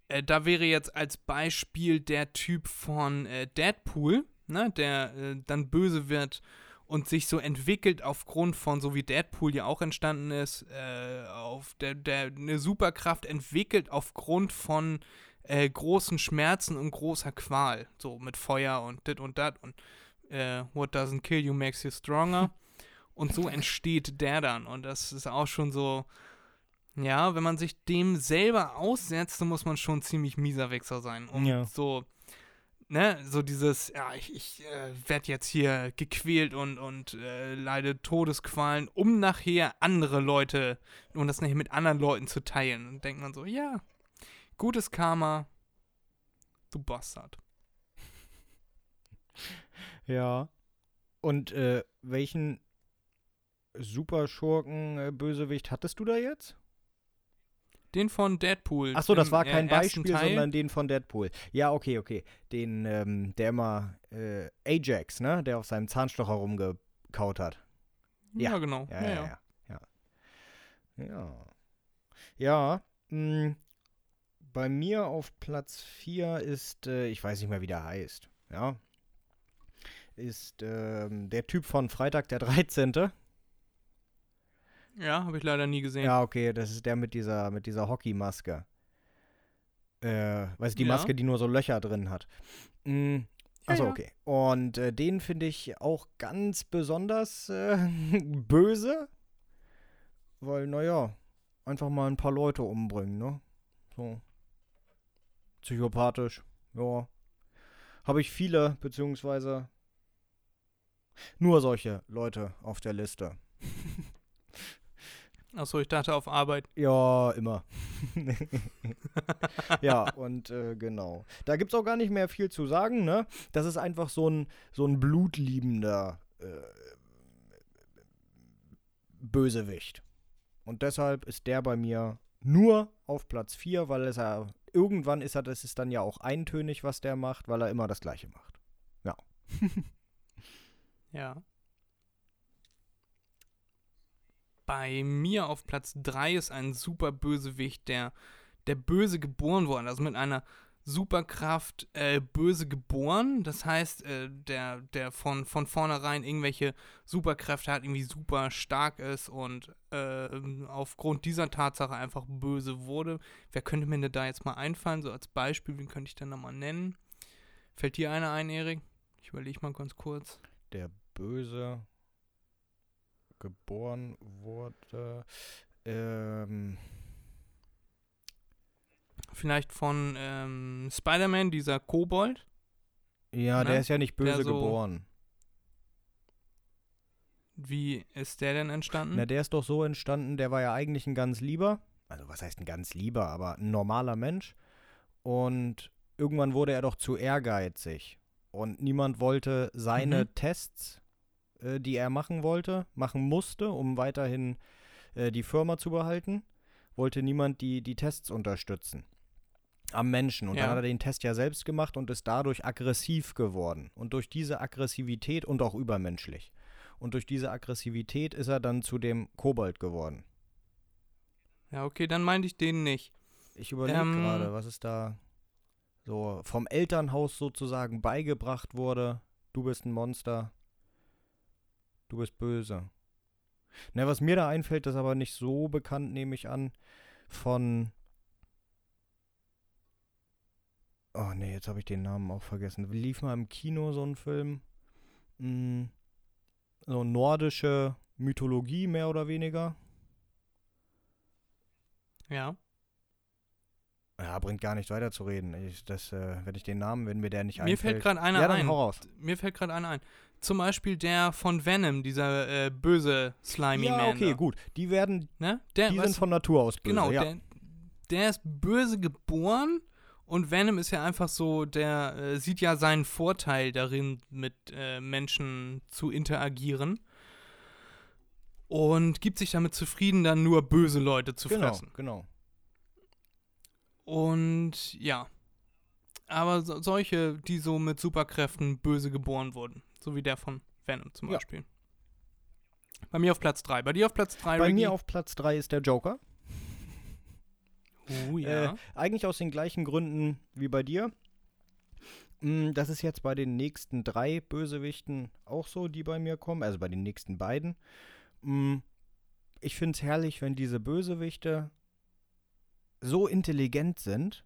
äh, da wäre jetzt als Beispiel der Typ von äh, Deadpool, ne? Der äh, dann böse wird und sich so entwickelt aufgrund von, so wie Deadpool ja auch entstanden ist, äh, auf der, der eine Superkraft entwickelt aufgrund von äh, großen Schmerzen und großer Qual. So mit Feuer und dit und dat und äh, what doesn't kill you makes you stronger. und so entsteht der dann. Und das ist auch schon so, ja, wenn man sich dem selber aussetzt, dann muss man schon ziemlich mieser Wichser sein. Um ja. so ne, so dieses, ja, ich, ich äh, werde jetzt hier gequält und, und äh, leide Todesqualen, um nachher andere Leute, um das nachher mit anderen Leuten zu teilen. Und denkt man so, ja, gutes Karma, du Bastard. Ja. Und äh, welchen Superschurken-Bösewicht hattest du da jetzt? Den von Deadpool. Achso, das war kein Beispiel, Teil. sondern den von Deadpool. Ja, okay, okay. Den, ähm, der immer äh, Ajax, ne? Der auf seinem Zahnstocher rumgekaut hat. Ja, ja genau. Ja, ja, ja. Ja. Ja, ja. ja mh, mm, bei mir auf Platz 4 ist, äh, ich weiß nicht mehr, wie der heißt. Ja. Ist ähm, der Typ von Freitag der 13. Ja, habe ich leider nie gesehen. Ja, okay, das ist der mit dieser, mit dieser Hockeymaske. Äh, weißt du, die ja. Maske, die nur so Löcher drin hat. Mhm. Achso, okay. Und äh, den finde ich auch ganz besonders äh, böse. Weil, naja, einfach mal ein paar Leute umbringen, ne? So. Psychopathisch, ja. Habe ich viele, beziehungsweise nur solche Leute auf der Liste. Achso, ich dachte auf Arbeit. Ja, immer. ja, und äh, genau. Da gibt es auch gar nicht mehr viel zu sagen, ne? Das ist einfach so ein, so ein blutliebender äh, Bösewicht. Und deshalb ist der bei mir nur auf Platz 4, weil es ja irgendwann ist er, das ist dann ja auch eintönig, was der macht, weil er immer das Gleiche macht. Ja. ja. bei mir auf Platz 3 ist ein super Bösewicht, der, der böse geboren worden, also mit einer Superkraft äh, böse geboren. Das heißt, äh, der, der von, von vornherein irgendwelche Superkräfte hat, irgendwie super stark ist und äh, aufgrund dieser Tatsache einfach böse wurde. Wer könnte mir denn da jetzt mal einfallen? So als Beispiel, wen könnte ich denn nochmal nennen? Fällt dir einer ein, Erik? Ich überlege mal ganz kurz. Der böse geboren wurde. Ähm. Vielleicht von ähm, Spider-Man, dieser Kobold? Ja, ne? der ist ja nicht böse so geboren. Wie ist der denn entstanden? Na, der ist doch so entstanden, der war ja eigentlich ein ganz lieber, also was heißt ein ganz lieber, aber ein normaler Mensch. Und irgendwann wurde er doch zu ehrgeizig. Und niemand wollte seine mhm. Tests äh, die er machen wollte, machen musste, um weiterhin äh, die Firma zu behalten, wollte niemand die, die Tests unterstützen. Am Menschen. Und ja. dann hat er den Test ja selbst gemacht und ist dadurch aggressiv geworden. Und durch diese Aggressivität und auch übermenschlich. Und durch diese Aggressivität ist er dann zu dem Kobold geworden. Ja, okay, dann meinte ich den nicht. Ich überlege ähm, gerade, was ist da so vom Elternhaus sozusagen beigebracht wurde. Du bist ein Monster. Du bist böse. Na, was mir da einfällt, ist aber nicht so bekannt, nehme ich an, von. Oh nee, jetzt habe ich den Namen auch vergessen. Lief mal im Kino so ein Film. Hm, so nordische Mythologie, mehr oder weniger. Ja. Ja, bringt gar nicht weiterzureden. Ich, das, äh, wenn ich den Namen, wenn mir der nicht Mir einfällt. fällt gerade einer ja, dann ein. hau raus. Mir fällt gerade einer ein. Zum Beispiel der von Venom, dieser äh, böse Slimy Ja, Man. okay, da. gut. Die werden, Ne? Der, die sind von Natur aus böse. genau, ja. der, der ist böse geboren und Venom ist ja einfach so, der äh, sieht ja seinen Vorteil darin, mit äh, Menschen zu interagieren. Und gibt sich damit zufrieden, dann nur böse Leute zu genau, fressen. genau. Und ja. Aber so, solche, die so mit Superkräften böse geboren wurden. So wie der von Venom zum Ja. Beispiel. Bei mir auf Platz 3. Bei dir auf Platz 3, Bei Ricky? mir auf Platz 3 ist der Joker. Oh ja. Äh, eigentlich aus den gleichen Gründen wie bei dir. Mm, Das ist jetzt bei den nächsten drei Bösewichten auch so, die bei mir kommen, also bei den nächsten beiden. Mm, Ich finde es herrlich, wenn diese Bösewichte so intelligent sind,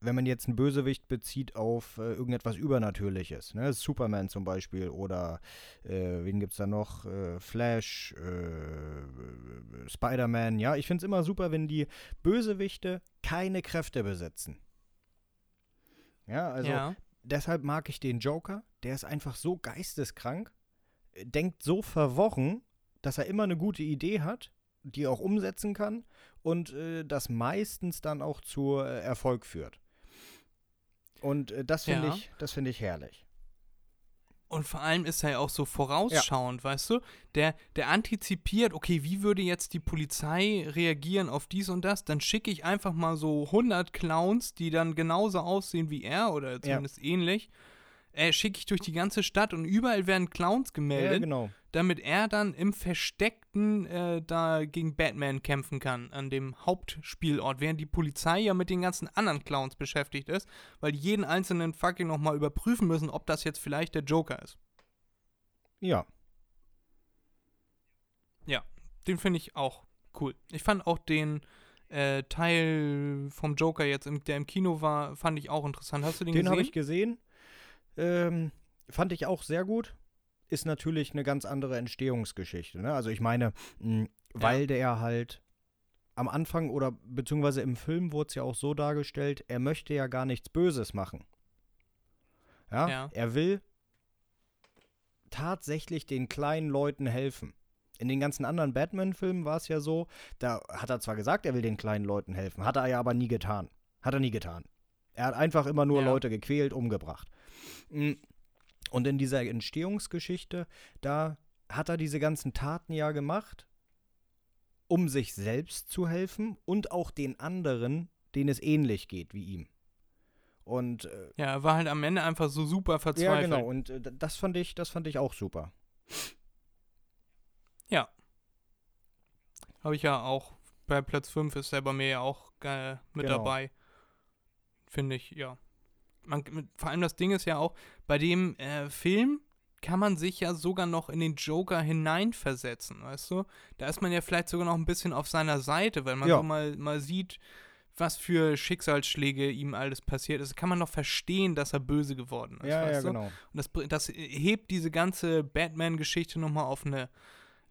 wenn man jetzt einen Bösewicht bezieht auf äh, irgendetwas Übernatürliches. Ne? Superman zum Beispiel oder äh, wen gibt's da noch? Äh, Flash, äh, Spider-Man. Ja, ich finde es immer super, wenn die Bösewichte keine Kräfte besitzen. Ja, also ja. deshalb mag ich den Joker. Der ist einfach so geisteskrank, denkt so verworren, dass er immer eine gute Idee hat, die er auch umsetzen kann und äh, das meistens dann auch zu äh, Erfolg führt. Und äh, das finde Ja. ich, das finde ich herrlich. Und vor allem ist er ja auch so vorausschauend, weißt du? Der, der antizipiert, okay, wie würde jetzt die Polizei reagieren auf dies und das? Dann schicke ich einfach mal so 100 Clowns, die dann genauso aussehen wie er oder zumindest ähnlich. Äh, schicke ich durch die ganze Stadt und überall werden Clowns Ja, gemeldet, genau. Damit er dann im Versteckten äh, da gegen Batman kämpfen kann, an dem Hauptspielort, während die Polizei ja mit den ganzen anderen Clowns beschäftigt ist, weil die jeden einzelnen fucking nochmal überprüfen müssen, ob das jetzt vielleicht der Joker ist. Ja. Den finde ich auch cool. Ich fand auch den äh, Teil vom Joker jetzt, im, der im Kino war, fand ich auch interessant. Hast du den, Den gesehen? habe ich gesehen. Ähm, fand ich auch sehr gut. Ist natürlich eine ganz andere Entstehungsgeschichte. Ne? Also ich meine, mh, weil der halt am Anfang oder beziehungsweise im Film wurde es ja auch so dargestellt, er möchte ja gar nichts Böses machen. Ja, Ja. er will tatsächlich den kleinen Leuten helfen. In den ganzen anderen Batman-Filmen war es ja so, da hat er zwar gesagt, er will den kleinen Leuten helfen, hat er ja aber nie getan. Hat er nie getan. Er hat einfach immer nur Ja. Leute gequält, umgebracht. Mm. Und in dieser Entstehungsgeschichte, da hat er diese ganzen Taten ja gemacht, um sich selbst zu helfen und auch den anderen, denen es ähnlich geht wie ihm. Und äh, Ja, er war halt am Ende einfach so super verzweifelt. ja, genau. Und äh, das fand ich, das fand ich auch super. Habe ich ja auch. Bei Platz 5 ist er bei mir ja auch äh, mit Genau. dabei. Finde ich, ja. Man, vor allem das Ding ist ja auch, bei dem äh, Film kann man sich ja sogar noch in den Joker hineinversetzen, weißt du? Da ist man ja vielleicht sogar noch ein bisschen auf seiner Seite, weil man Ja. so mal, mal sieht, was für Schicksalsschläge ihm alles passiert ist. Kann man noch verstehen, dass er böse geworden ist, ja, ja, du? genau. Und das, das hebt diese ganze Batman-Geschichte nochmal auf eine,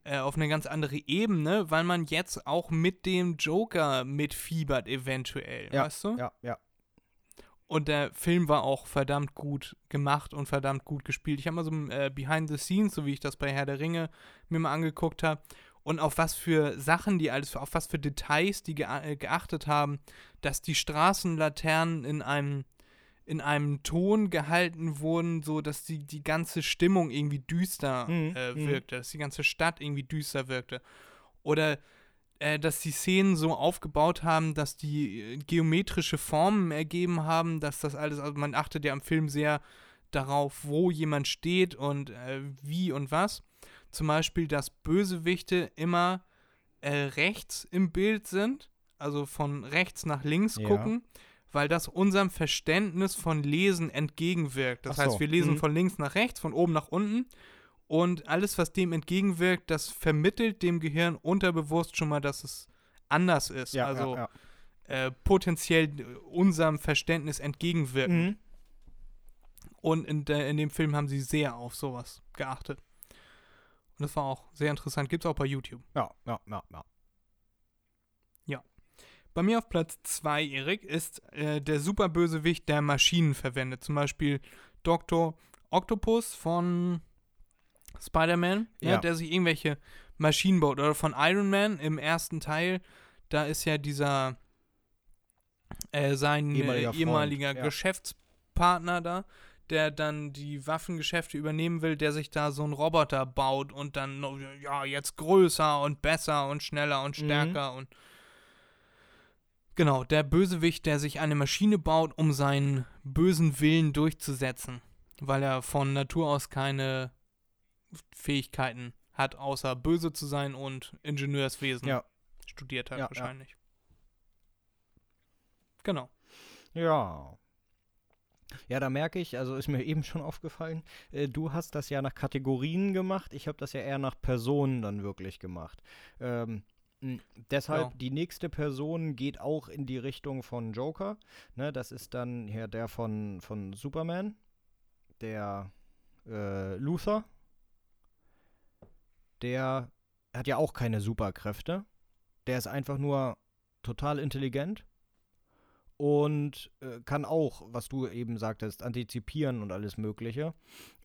äh, auf eine ganz andere Ebene, weil man jetzt auch mit dem Joker mitfiebert, eventuell, Ja, weißt du? Ja, ja. Und der Film war auch verdammt gut gemacht und verdammt gut gespielt. Ich habe mal so ein äh, Behind the Scenes, so wie ich das bei Herr der Ringe mir mal angeguckt habe. Und auf was für Sachen die alles, auf was für Details die gea äh, geachtet haben, dass die Straßenlaternen in einem, in einem Ton gehalten wurden, so dass die, die ganze Stimmung irgendwie düster Mhm, äh, mhm. wirkte, dass die ganze Stadt irgendwie düster wirkte. Oder äh, dass die Szenen so aufgebaut haben, dass die äh, geometrische Formen ergeben haben, dass das alles, also man achtet ja im Film sehr darauf, wo jemand steht und äh, wie und was. Zum Beispiel, dass Bösewichte immer äh, rechts im Bild sind, also von rechts nach links Ja. gucken, weil das unserem Verständnis von Lesen entgegenwirkt. Das so, heißt, wir lesen mhm. von links nach rechts, von oben nach unten und alles, was dem entgegenwirkt, das vermittelt dem Gehirn unterbewusst schon mal, dass es anders ist. Ja, also ja, Äh, potenziell äh, unserem Verständnis ja. entgegenwirken. Mhm. Und in, der, in dem Film haben sie sehr auf sowas geachtet. Und das war auch sehr interessant. Gibt es auch bei YouTube. Ja, ja, ja, ja. Bei mir auf Platz 2, Erik, ist äh, der Superbösewicht, der Maschinen verwendet. Zum Beispiel Dr. Octopus von Spider-Man, ja. Ja. der sich irgendwelche Maschinen baut. Oder von Iron Man im ersten Teil, da ist ja dieser äh, sein Ehemaliger ehemaliger, Freund, äh, ehemaliger ja. Geschäftspartner da, der dann die Waffengeschäfte übernehmen will, der sich da so einen Roboter baut und dann, ja, jetzt größer und besser und schneller und Mhm. stärker und Genau, der Bösewicht, der sich eine Maschine baut, um seinen bösen Willen durchzusetzen, weil er von Natur aus keine Fähigkeiten hat, außer böse zu sein und Ingenieurswesen Ja. studiert hat Ja, ja. wahrscheinlich. Genau. Ja. Ja, da merke ich, also ist mir eben schon aufgefallen, äh, du hast das ja nach Kategorien gemacht, ich habe das ja eher nach Personen dann wirklich gemacht. Ähm, deshalb, Ja. die nächste Person geht auch in die Richtung von Joker. Ne, das ist dann hier der von, von Superman, der äh, Luther. Der hat ja auch keine Superkräfte. Der ist einfach nur total intelligent und äh, kann auch, was du eben sagtest, antizipieren und alles Mögliche.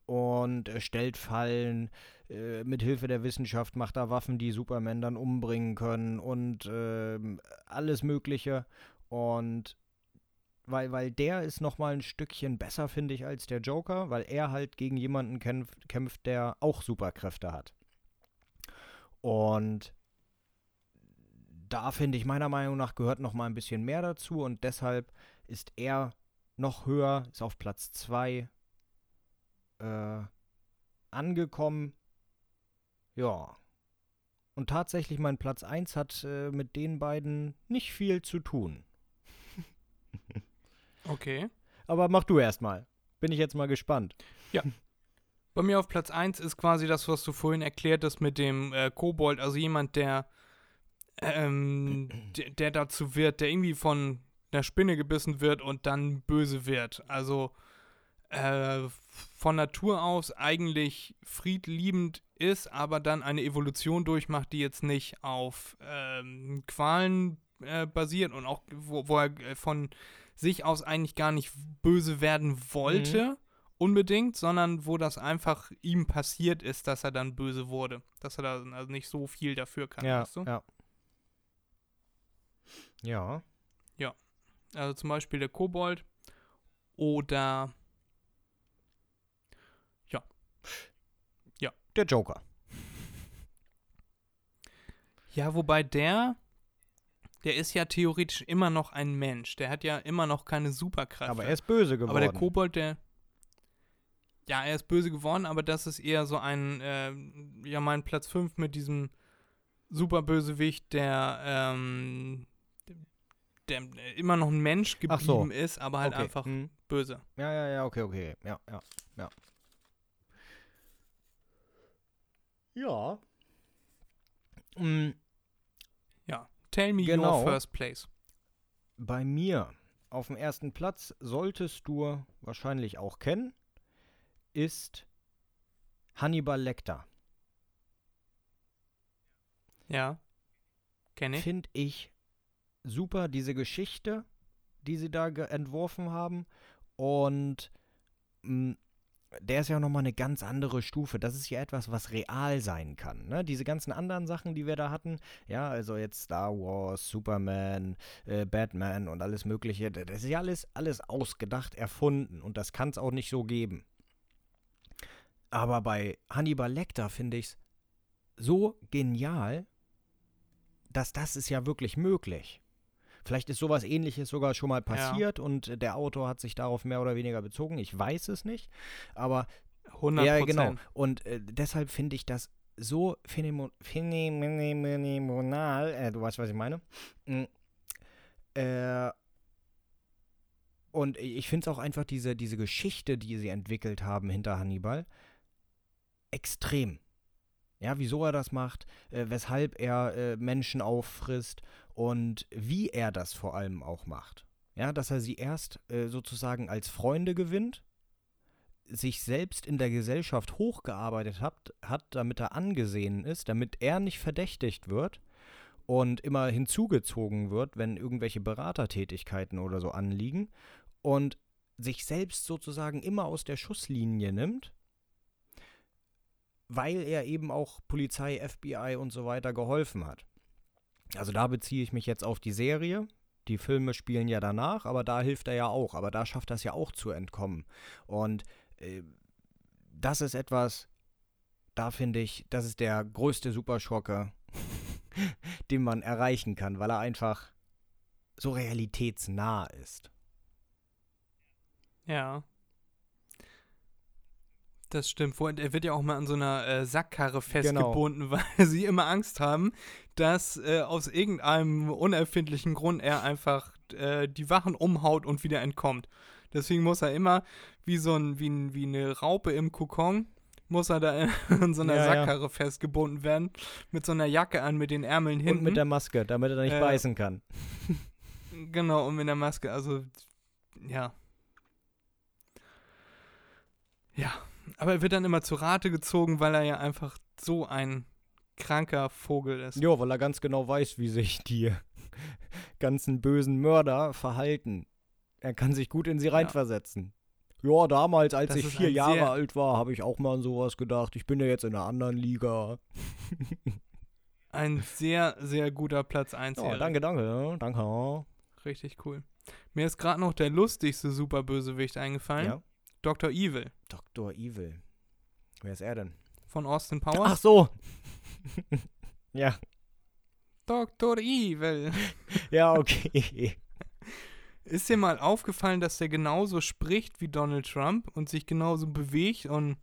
Und äh, stellt Fallen, äh, mit Hilfe der Wissenschaft macht er Waffen, die Superman dann umbringen können und ähm, alles Mögliche. Und weil, weil der ist nochmal ein Stückchen besser, finde ich, als der Joker, weil er halt gegen jemanden kämpft, kämpft, der auch Superkräfte hat. Und da finde ich meiner Meinung nach gehört noch mal ein bisschen mehr dazu und deshalb ist er noch höher, ist auf Platz 2 äh, angekommen. Ja. Und tatsächlich mein Platz 1 hat äh, mit den beiden nicht viel zu tun. Okay. Aber mach du erst mal. Bin ich jetzt mal gespannt. Bei mir auf Platz 1 ist quasi das, was du vorhin erklärt hast mit dem äh, Kobold, also jemand, der, ähm, der, dazu wird, der irgendwie von einer Spinne gebissen wird und dann böse wird. Also äh, von Natur aus eigentlich friedliebend ist, aber dann eine Evolution durchmacht, die jetzt nicht auf ähm, Qualen äh, basiert und auch, wo, wo er äh, von sich aus eigentlich gar nicht böse werden wollte unbedingt, sondern wo das einfach ihm passiert ist, dass er dann böse wurde. Dass er da also nicht so viel dafür kann, ja, weißt du? ja. Ja. Also zum Beispiel der Kobold oder Der Joker. ja, wobei der, der ist ja theoretisch immer noch ein Mensch. Der hat ja immer noch keine Superkräfte. Aber er ist böse geworden. Aber der Kobold, der. Ja, er ist böse geworden, aber das ist eher so ein, äh, ja, mein Platz 5 mit diesem Superbösewicht, der, ähm, der immer noch ein Mensch Ach so. geblieben ist, aber halt okay. einfach hm. böse. Ja, ja, ja, okay, okay. Ja, ja, ja. Ja. Mm, Ja. Tell me Genau. your first place. bei mir auf dem ersten Platz solltest du wahrscheinlich auch kennen, ist Hannibal Lecter. Ja. Kenn ich. Finde ich super, diese Geschichte, die sie da entworfen haben. Und mh, der ist ja nochmal eine ganz andere Stufe. Das ist ja etwas, was real sein kann. Ne? Diese ganzen anderen Sachen, die wir da hatten, ja, also jetzt Star Wars, Superman, äh, Batman und alles Mögliche, das ist ja alles, alles ausgedacht, erfunden. Und das kann es auch nicht so geben. Aber bei Hannibal Lecter finde ich es so genial, dass das ist ja wirklich möglich. Vielleicht ist sowas ähnliches sogar schon mal passiert und äh, der Autor hat sich darauf mehr oder weniger bezogen. Ich weiß es nicht. Aber 100 ja, genau. Und äh, deshalb finde ich das so phänomen- phänomenal, äh, du weißt, was ich meine. Mm, äh, und ich finde es auch einfach diese, diese Geschichte, die sie entwickelt haben hinter Hannibal, extrem. Ja, wieso er das macht, äh, weshalb er äh, Menschen auffrisst und wie er das vor allem auch macht. Ja, dass er sie erst äh, sozusagen als Freunde gewinnt, sich selbst in der Gesellschaft hochgearbeitet hat, hat, damit er angesehen ist, damit er nicht verdächtigt wird und immer hinzugezogen wird, wenn irgendwelche Beratertätigkeiten oder so anliegen und sich selbst sozusagen immer aus der Schusslinie nimmt, weil er eben auch Polizei, FBI und so weiter geholfen hat. Also da beziehe ich mich jetzt auf die Serie. Die Filme spielen ja danach, aber da hilft er ja auch. Aber da schafft er es ja auch zu entkommen. Und äh, das ist etwas, da finde ich, das ist der größte Superschrocker, den man erreichen kann, weil er einfach so realitätsnah ist. Ja. Das stimmt. Er wird ja auch mal an so einer äh, Sackkarre festgebunden, genau. weil sie immer Angst haben, dass äh, aus irgendeinem unerfindlichen Grund er einfach äh, die Wachen umhaut und wieder entkommt. Deswegen muss er immer wie so ein, wie, ein, wie eine Raupe im Kokon, muss er da in so einer ja, Sackkarre ja. festgebunden werden, mit so einer Jacke an, mit den Ärmeln hinten. Und mit der Maske, damit er nicht äh, beißen kann. Genau, und mit der Maske, also, ja. Ja, aber er wird dann immer zu Rate gezogen, weil er ja einfach so ein kranker Vogel ist. Ja, weil er ganz genau weiß, wie sich die ganzen bösen Mörder verhalten. Er kann sich gut in sie reinversetzen. Ja, ja damals, als das ich vier Jahre alt war, habe ich auch mal an sowas gedacht. Ich bin ja jetzt in einer anderen Liga. ein sehr, sehr guter Platz 1. Ja, danke, danke, danke. Richtig cool. Mir ist gerade noch der lustigste Superbösewicht eingefallen. Ja. Dr. Evil. Dr. Evil. Wer ist er denn? Von Austin Powers. Ach so. ja. Dr. Evil. ja, okay. Ist dir mal aufgefallen, dass der genauso spricht wie Donald Trump und sich genauso bewegt und.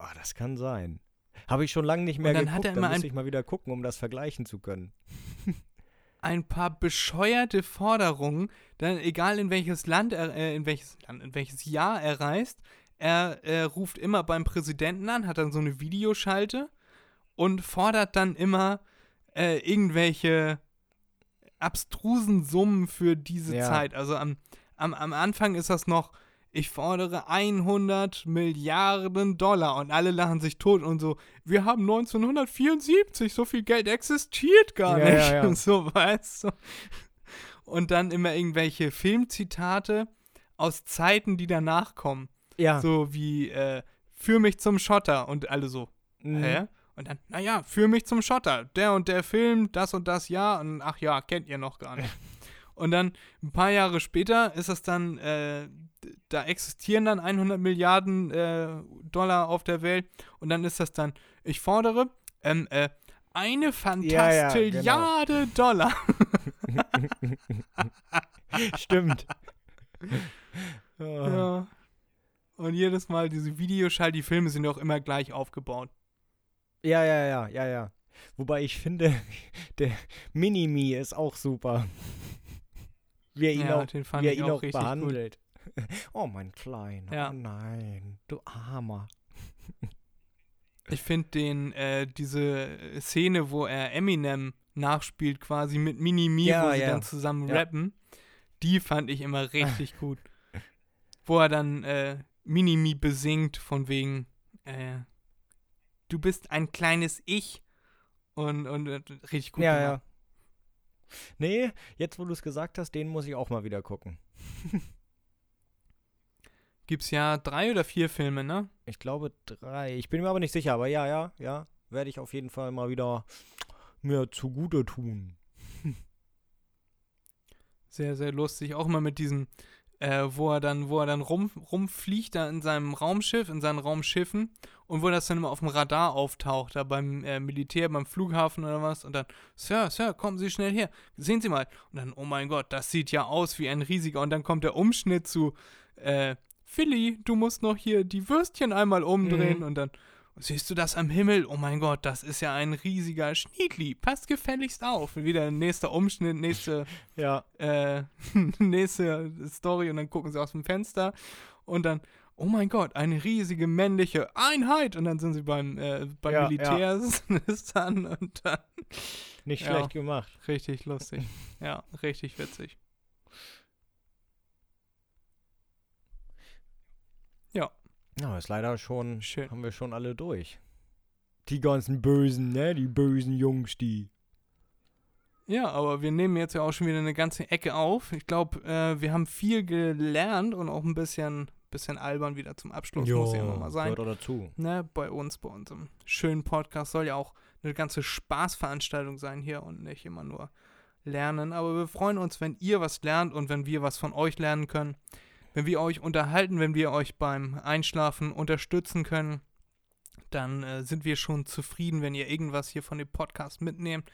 Oh, das kann sein. Habe ich schon lange nicht mehr und dann geguckt, hat er immer dann muss ich mal wieder gucken, um das vergleichen zu können ein paar bescheuerte Forderungen, dann egal in welches Land er, äh, in welches Land, in welches Jahr er reist, er, er ruft immer beim Präsidenten an, hat dann so eine Videoschalte und fordert dann immer äh, irgendwelche abstrusen Summen für diese ja. Zeit. Also am, am, am Anfang ist das noch, ich fordere 100 Milliarden Dollar und alle lachen sich tot und so, wir haben 1974, so viel Geld existiert gar ja, nicht. Ja, ja. Und so, weißt du. Und dann immer irgendwelche Filmzitate aus Zeiten, die danach kommen. Ja. So wie, äh, führ mich zum Schotter und alle so, mhm. hä? Und dann, naja, führ mich zum Schotter. Der und der Film, das und das Jahr und ach ja, kennt ihr noch gar nicht. Und dann ein paar Jahre später ist es dann äh, da existieren dann 100 Milliarden äh, Dollar auf der Welt und dann ist das dann, ich fordere, ähm, äh, eine Fantastilliarde ja, ja, genau. Dollar. Stimmt. ja. Und jedes Mal diese Videoschall, die Filme sind auch immer gleich aufgebaut. Ja, ja, ja, ja, ja. Wobei ich finde, der Mini-Me ist auch super. Wie er ihn ja, auch, wie er ihn auch, auch behandelt. oh, mein Kleiner. Ja. Oh nein, du Armer. ich finde den, äh, diese Szene, wo er Eminem nachspielt, quasi mit Mini-Me, ja, wo sie ja. dann zusammen rappen, die fand ich immer richtig gut. Wo er dann äh, Mini-Me besingt, von wegen, äh, du bist ein kleines Ich. Und, und äh, richtig gut. Ja, gemacht. ja. Nee, jetzt wo du es gesagt hast, den muss ich auch mal wieder gucken. Gibt's ja drei oder vier Filme, ne? Ich glaube drei. Ich bin mir aber nicht sicher, aber ja, ja, ja. Werde ich auf jeden Fall mal wieder mir zugute tun. Sehr, sehr lustig. Auch mal mit diesem, äh, wo er dann, wo er dann rum, rumfliegt da in seinem Raumschiff, in seinen Raumschiffen und wo das dann immer auf dem Radar auftaucht, da beim äh, Militär, beim Flughafen oder was und dann, Sir, Sir, kommen Sie schnell her, sehen Sie mal. Und dann, oh mein Gott, das sieht ja aus wie ein riesiger und dann kommt der Umschnitt zu, äh, Philly, du musst noch hier die Würstchen einmal umdrehen mhm. und dann siehst du das am Himmel? Oh mein Gott, das ist ja ein riesiger Schniedli. Passt gefälligst auf. Wieder nächster Umschnitt, nächste, ja. äh, nächste Story und dann gucken sie aus dem Fenster und dann, oh mein Gott, eine riesige männliche Einheit und dann sind sie beim, äh, beim ja, Militär ja. und dann. Nicht schlecht gemacht. Richtig lustig. ja, richtig witzig. Ja. Ja, ist leider schon, Schön. haben wir schon alle durch. Die ganzen Bösen, ne? Die bösen Jungs, die. Ja, aber wir nehmen jetzt ja auch schon wieder eine ganze Ecke auf. Ich glaube, äh, wir haben viel gelernt und auch ein bisschen, bisschen albern wieder zum Abschluss, muss ja immer mal sein. Gehört dazu. Ne, bei uns, bei unserem schönen Podcast soll ja auch eine ganze Spaßveranstaltung sein hier und nicht immer nur lernen. Aber wir freuen uns, wenn ihr was lernt und wenn wir was von euch lernen können. Wenn wir euch unterhalten, wenn wir euch beim Einschlafen unterstützen können, dann äh, sind wir schon zufrieden, wenn ihr irgendwas hier von dem Podcast mitnehmt.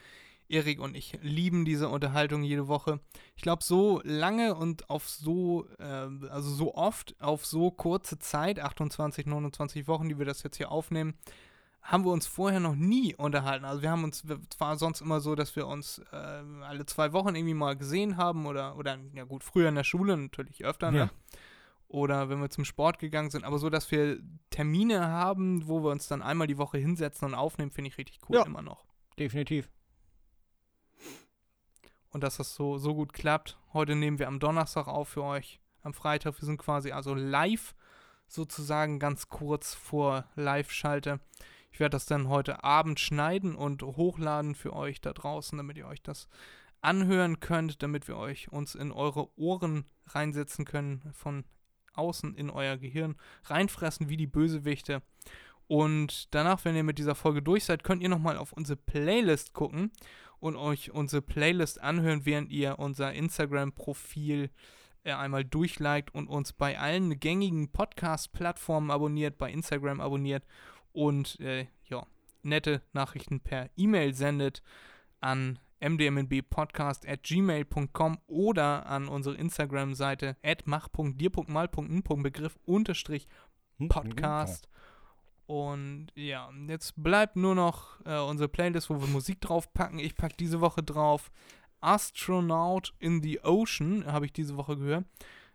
Erik und ich lieben diese Unterhaltung jede Woche. Ich glaube, so lange und auf so, äh, also so oft, auf so kurze Zeit, 28, 29 Wochen, die wir das jetzt hier aufnehmen, haben wir uns vorher noch nie unterhalten. Also wir haben uns, es war sonst immer so, dass wir uns äh, alle zwei Wochen irgendwie mal gesehen haben oder, oder, ja gut, früher in der Schule natürlich öfter, ne? Ja. Oder wenn wir zum Sport gegangen sind, aber so, dass wir Termine haben, wo wir uns dann einmal die Woche hinsetzen und aufnehmen, finde ich richtig cool Ja. immer noch. Definitiv. und dass das so, so gut klappt. Heute nehmen wir am Donnerstag auf für euch. Am Freitag, wir sind quasi also live, sozusagen ganz kurz vor Live-Schalte. Ich werde das dann heute Abend schneiden und hochladen für euch da draußen, damit ihr euch das anhören könnt, damit wir euch uns in eure Ohren reinsetzen können, von außen in euer Gehirn reinfressen wie die Bösewichte. Und danach, wenn ihr mit dieser Folge durch seid, könnt ihr nochmal auf unsere Playlist gucken und euch unsere Playlist anhören, während ihr unser Instagram-Profil äh, einmal durchliked und uns bei allen gängigen Podcast-Plattformen abonniert, bei Instagram abonniert und äh, ja, nette Nachrichten per E-Mail sendet an mdmnbpodcast at gmail.com oder an unsere Instagram-Seite at mach.dir.mal.n.begriff unterstrich Hm, Podcast. Und ja, jetzt bleibt nur noch äh, unsere Playlist, wo wir Musik draufpacken. Ich packe diese Woche drauf Astronaut in the Ocean, habe ich diese Woche gehört.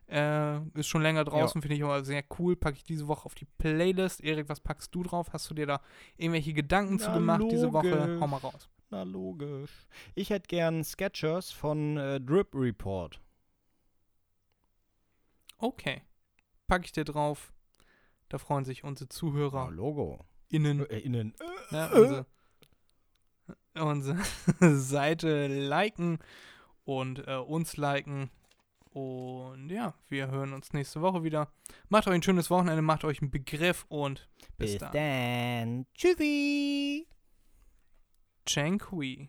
Äh, ist schon länger draußen, finde ich aber sehr cool. Packe ich diese Woche auf die Playlist. Erik, was packst du drauf? Hast du dir da irgendwelche Gedanken zu Na, gemacht diese Woche? logisch. Hau mal raus. Na logisch. Ich hätte gern Sketchers von äh, Drip Report. Okay. Packe ich dir drauf. Da freuen sich unsere Ja, Zuhörer Logo. innen. Äh, innen. Ja, unsere, unsere Seite liken und äh, uns liken. Und ja, wir hören uns nächste Woche wieder. Macht euch ein schönes Wochenende, macht euch einen Begriff und bis, Bis dann. dann. Tschüssi. Chang Hui.